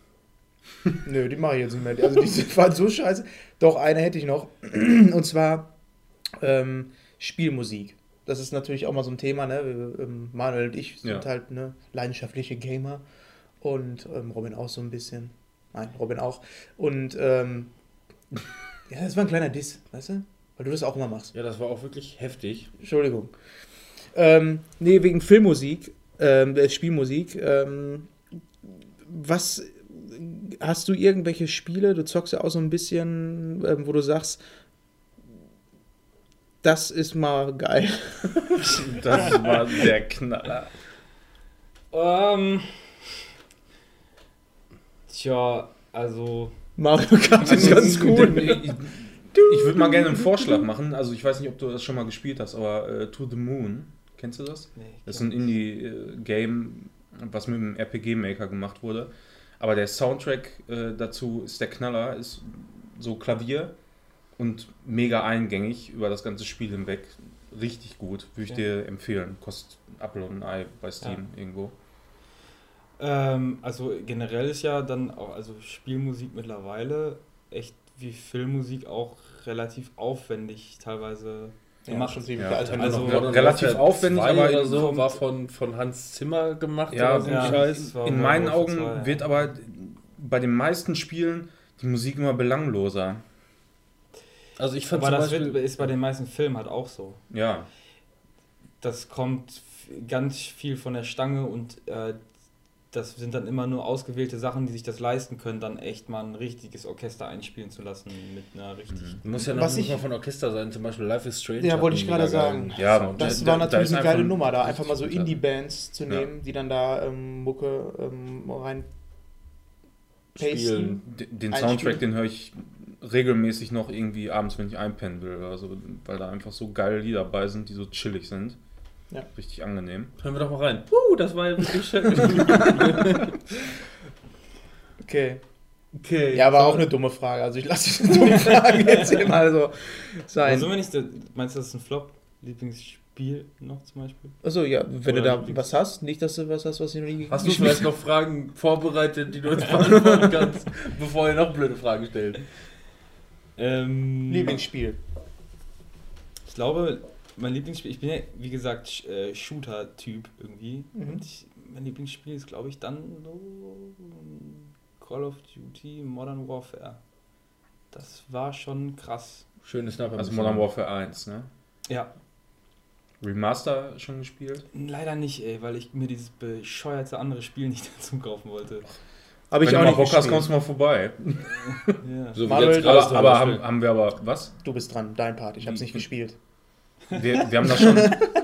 Nö, die mache ich jetzt nicht mehr. Also die waren so scheiße. Doch, eine hätte ich noch. Und zwar ähm, Spielmusik. Das ist natürlich auch mal so ein Thema, ne? Ähm, Manuel und ich sind Ja. halt ne, leidenschaftliche Gamer. Und ähm, Robin auch so ein bisschen. Nein, Robin auch. Und ähm, ja, das war ein kleiner Diss, weißt du? Weil du das auch immer machst. Ja, das war auch wirklich heftig. Entschuldigung. Ähm, nee, wegen Filmmusik, ähm, äh, Spielmusik. Ähm, was hast du irgendwelche Spiele? Du zockst ja auch so ein bisschen, ähm, wo du sagst, das ist mal geil. Das war der Knaller. Ähm. Tja, also. Mario Kart ist ganz cool. Ich, ich würde mal gerne einen Vorschlag machen. Also ich weiß nicht, ob du das schon mal gespielt hast, aber äh, To the Moon, kennst du das? Nee, Das ist ein Indie-Game, was mit einem RPG-Maker gemacht wurde. Aber der Soundtrack äh, dazu ist der Knaller, ist so Klavier und mega eingängig über das ganze Spiel hinweg. Richtig gut, würde ich Ja. dir empfehlen. Kostet Apple und ein Ei bei Steam irgendwo. Ähm, also generell ist ja dann auch, also Spielmusik mittlerweile echt wie Filmmusik auch relativ aufwendig teilweise gemacht. Ja, also- relativ aufwendig, 2 aber oder in- so war von, von Hans Zimmer gemacht Ja, oder so. Scheiß. In meinen Augen 2, ja. wird aber bei den meisten Spielen die Musik immer belangloser. Also ich fand Aber das Beispiel, wird, ist bei den meisten Filmen halt auch so. Ja, Das kommt ganz viel von der Stange und äh, das sind dann immer nur ausgewählte Sachen, die sich das leisten können, dann echt mal ein richtiges Orchester einspielen zu lassen mit einer richtig. muss ja noch Was nicht ich- mal von Orchester sein, zum Beispiel Life is Strange. Ja, wollte ich gerade sagen. Ja. Das Da- war da natürlich ist eine geile Nummer, da einfach mal so. Indie-Bands zu Ja. nehmen, die dann da ähm, Mucke ähm, rein Spielen. Den, den. Soundtrack, den höre ich regelmäßig noch irgendwie abends, wenn ich einpennen will oder so, weil da einfach so geile Lieder dabei sind, die so chillig sind. Ja. Richtig angenehm. Hören wir doch mal rein. Uh, das war ja wirklich schön. Okay. okay. Ja, war auch eine dumme Frage. Also ich lasse die dumme Frage jetzt hier mal so sein. wir nicht, der- meinst du, das ist ein Flop? Lieblingsspiel noch zum Beispiel? Achso, ja, wenn du Oder da Lieblings- was hast, nicht, dass du was hast, was du noch nie Hast du vielleicht noch Fragen vorbereitet, die du uns beantworten kannst, bevor ihr noch blöde Fragen stellt? Ähm, Lieblingsspiel. Ich glaube, mein Lieblingsspiel, ich bin ja, wie gesagt, äh, Shooter-Typ irgendwie. Mhm. Und ich, mein Lieblingsspiel ist, glaube ich, dann so Call of Duty Modern Warfare. Das war schon krass. Schönes Sniper. Also Modern Warfare 1, ne? Ja, Remaster schon gespielt? leider nicht, ey, weil ich mir dieses bescheuerte andere Spiel nicht dazu kaufen wollte. Habe ich Wenn auch du mal nicht Bock hast, kommst du mal vorbei. Ja. So wie Manuel, Aber, aber haben, haben wir aber, was? Du bist dran, dein Part. Ich habe es nicht gespielt. Wir, wir, haben das schon,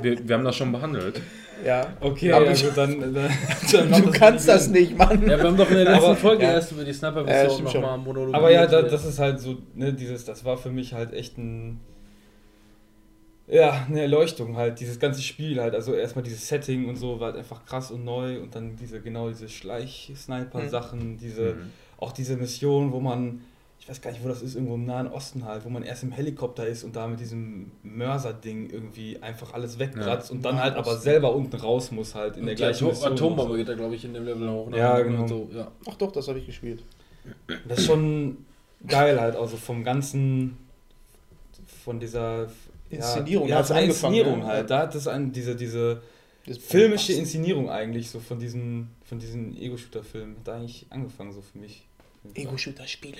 wir, wir haben das schon behandelt. Ja. Okay, Aber ja, gut, dann, dann, dann Du kannst das nicht, Mann. Ja, wir haben doch in der letzten Aber- Folge ja. erst über die Ja, Sniper-Version stimmt nochmal monologiert. Aber ja, da, das ist halt so, ne, dieses, das war für mich halt echt ein, ja, eine Erleuchtung halt, dieses ganze Spiel halt, also erstmal dieses Setting und so war halt einfach krass und neu und dann diese, genau diese Schleich-Sniper-Sachen, diese, Mhm. auch diese Mission, wo man, ich weiß gar nicht, wo das ist, irgendwo im Nahen Osten halt, wo man erst im Helikopter ist und da mit diesem Mörser-Ding irgendwie einfach alles wegkratzt und dann Nahen halt aber selber unten raus muss halt in der die gleichen Atom Mission. Atombombe geht da, glaube ich, in dem Level hoch. ne? Ja, genau. So, ja. Ach doch, das habe ich gespielt. Das ist schon geil halt, also vom ganzen, von dieser Inszenierung, ja, von der angefangen, Inszenierung ne? halt. Da hat es ein, diese, diese Das filmische Inszenierung eigentlich, so von diesen, von diesen Ego-Shooter-Filmen, hat da eigentlich angefangen so für mich. Ego-Shooter-Spiele.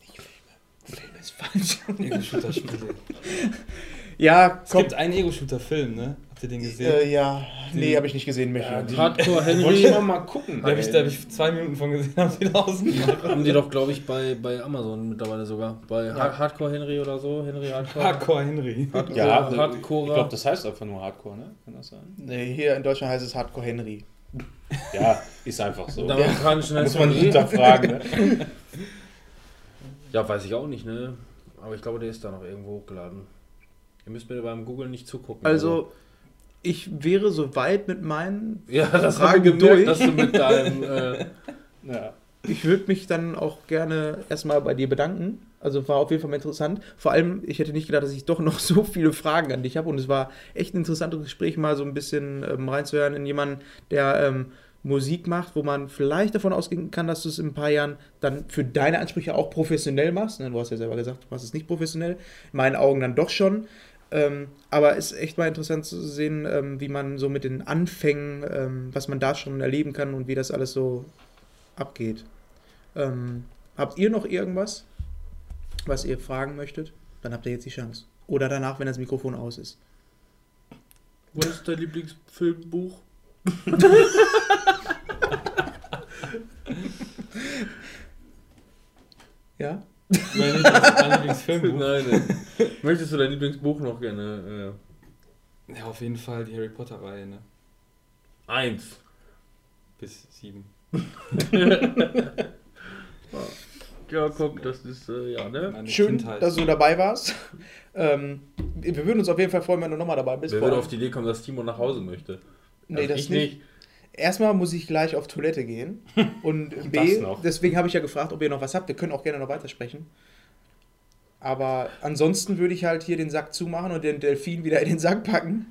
Nicht Filme. Film ist falsch. Ego-Shooter-Spiele. Ja, Es komm. gibt einen Ego-Shooter-Film, ne? Habt ihr den gesehen? Äh, ja, nee, habe ich nicht gesehen, möchte Ja, ich die-. Hardcore Wollte Henry ich immer mal gucken. da habe ich, da hab ich zwei Minuten von gesehen, haben sie draußen gemacht. haben die doch, glaube ich, bei, bei Amazon mittlerweile sogar. Bei Ha- Hardcore Henry oder so. Henry Hardcore. Hardcore Henry. Hardcore, ja, ich Hardcore. glaube, das heißt einfach nur Hardcore, ne? Kann das sein? Nee, hier in Deutschland heißt es Hardcore Henry. Ja, ist einfach so. Der amerikanische Muss man hinterfragen, ne? Ja, weiß ich auch nicht, ne? Aber ich glaube, der ist da noch irgendwo hochgeladen. Ihr müsst mir beim Google nicht zugucken. Also, ich wäre soweit mit meinen. ja, das Fragen gemerkt, durch. dass du mit deinem. Äh, Ja. Ich würde mich dann auch gerne erstmal bei dir bedanken. Also war auf jeden Fall mal interessant. Vor allem, ich hätte nicht gedacht, dass ich doch noch so viele Fragen an dich habe. Und es war echt ein interessantes Gespräch, mal so ein bisschen ähm, reinzuhören in jemanden, der ähm, Musik macht, wo man vielleicht davon ausgehen kann, dass du es in ein paar Jahren dann für deine Ansprüche auch professionell machst. Ne, Du hast ja selber gesagt, du machst es nicht professionell. In meinen Augen dann doch schon. Ähm, aber es ist echt mal interessant zu sehen, ähm, wie man so mit den Anfängen, ähm, was man da schon erleben kann und wie das alles so abgeht. Ähm, habt ihr noch irgendwas, was ihr fragen möchtet? Dann habt ihr jetzt die Chance. Oder danach, wenn das Mikrofon aus ist. was ist dein Lieblingsfilmbuch? Ja? Mein Lieblings- mein Lieblingsfilmbuch. Nein, nein. Möchtest du dein Lieblingsbuch noch gerne? Ja, auf jeden Fall die Harry Potter-Reihe, ne? Äh, eins. Bis sieben. Ja, guck, das ist, äh, ja, ne? Meine Schön, Kindheit. dass du dabei warst. Ähm, wir würden uns auf jeden Fall freuen, wenn du nochmal dabei bist. Wer würde auf die Idee kommen, dass Timo nach Hause möchte? nee, Also das ich nicht. Erstmal muss ich gleich auf Toilette gehen. Und B, deswegen habe ich ja gefragt, ob ihr noch was habt. Wir können auch gerne noch weitersprechen. Aber ansonsten würde ich halt hier den Sack zumachen und den Delfin wieder in den Sack packen.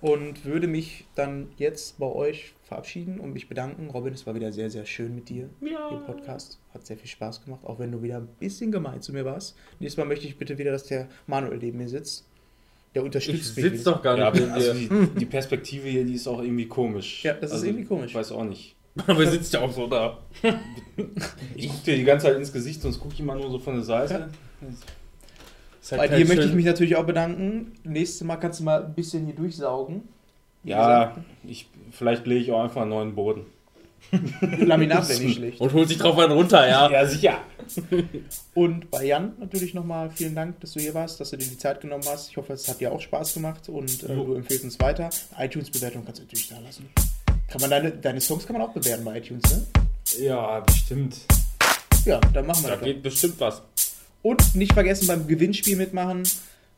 Und würde mich dann jetzt bei euch verabschieden und mich bedanken. Robin, es war wieder sehr, sehr schön mit dir Ja. im Podcast. Hat sehr viel Spaß gemacht, auch wenn du wieder ein bisschen gemein zu mir warst. Nächstes Mal möchte ich bitte wieder, dass der Manuel neben mir sitzt. Der Ich unterstützt mich. sitze wieder. doch gar Ja, nicht mit also die, die Perspektive hier, die ist auch irgendwie komisch. Ja, das ist irgendwie komisch. Ich weiß auch nicht. Aber er sitzt ja auch so da. Ich gucke dir die ganze Zeit ins Gesicht, sonst gucke ich immer nur so von der Seite. Ist halt Bei kein dir möchte ich schön- mich natürlich auch bedanken. Nächstes Mal kannst du mal ein bisschen hier durchsaugen. Ja, ich, vielleicht lege ich auch einfach einen neuen Boden. Laminat wäre nicht schlecht. Und holt sich drauf einen runter, ja. Ja, sicher. Und bei Jan natürlich nochmal vielen Dank, dass du hier warst, dass du dir die Zeit genommen hast. Ich hoffe, es hat dir auch Spaß gemacht und äh, du empfehlst uns weiter. iTunes-Bewertung kannst du natürlich da lassen. Kann man deine, deine Songs kann man auch bewerten bei iTunes, ne? Ja, bestimmt. Ja, dann machen wir Da das. geht bestimmt was. Und nicht vergessen beim Gewinnspiel mitmachen.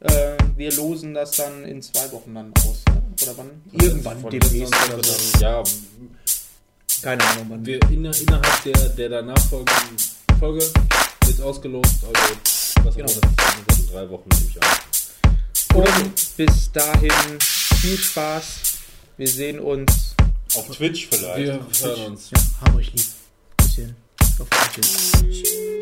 Äh, wir losen das dann in zwei Wochen dann aus. Ne? Oder wann? Irgendwann Von demnächst oder so. dann, Ja, Keine Ahnung, wann. wir inner, innerhalb der, der danach folgenden Folge wird ausgelost. Also, was Genau. genau. das ist, in drei Wochen nehme ich an. Und bis dahin viel Spaß. Wir sehen uns. Auf Twitch vielleicht. Wir hören uns. Ja, haben euch lieb. Bisschen. Auf Wiedersehen.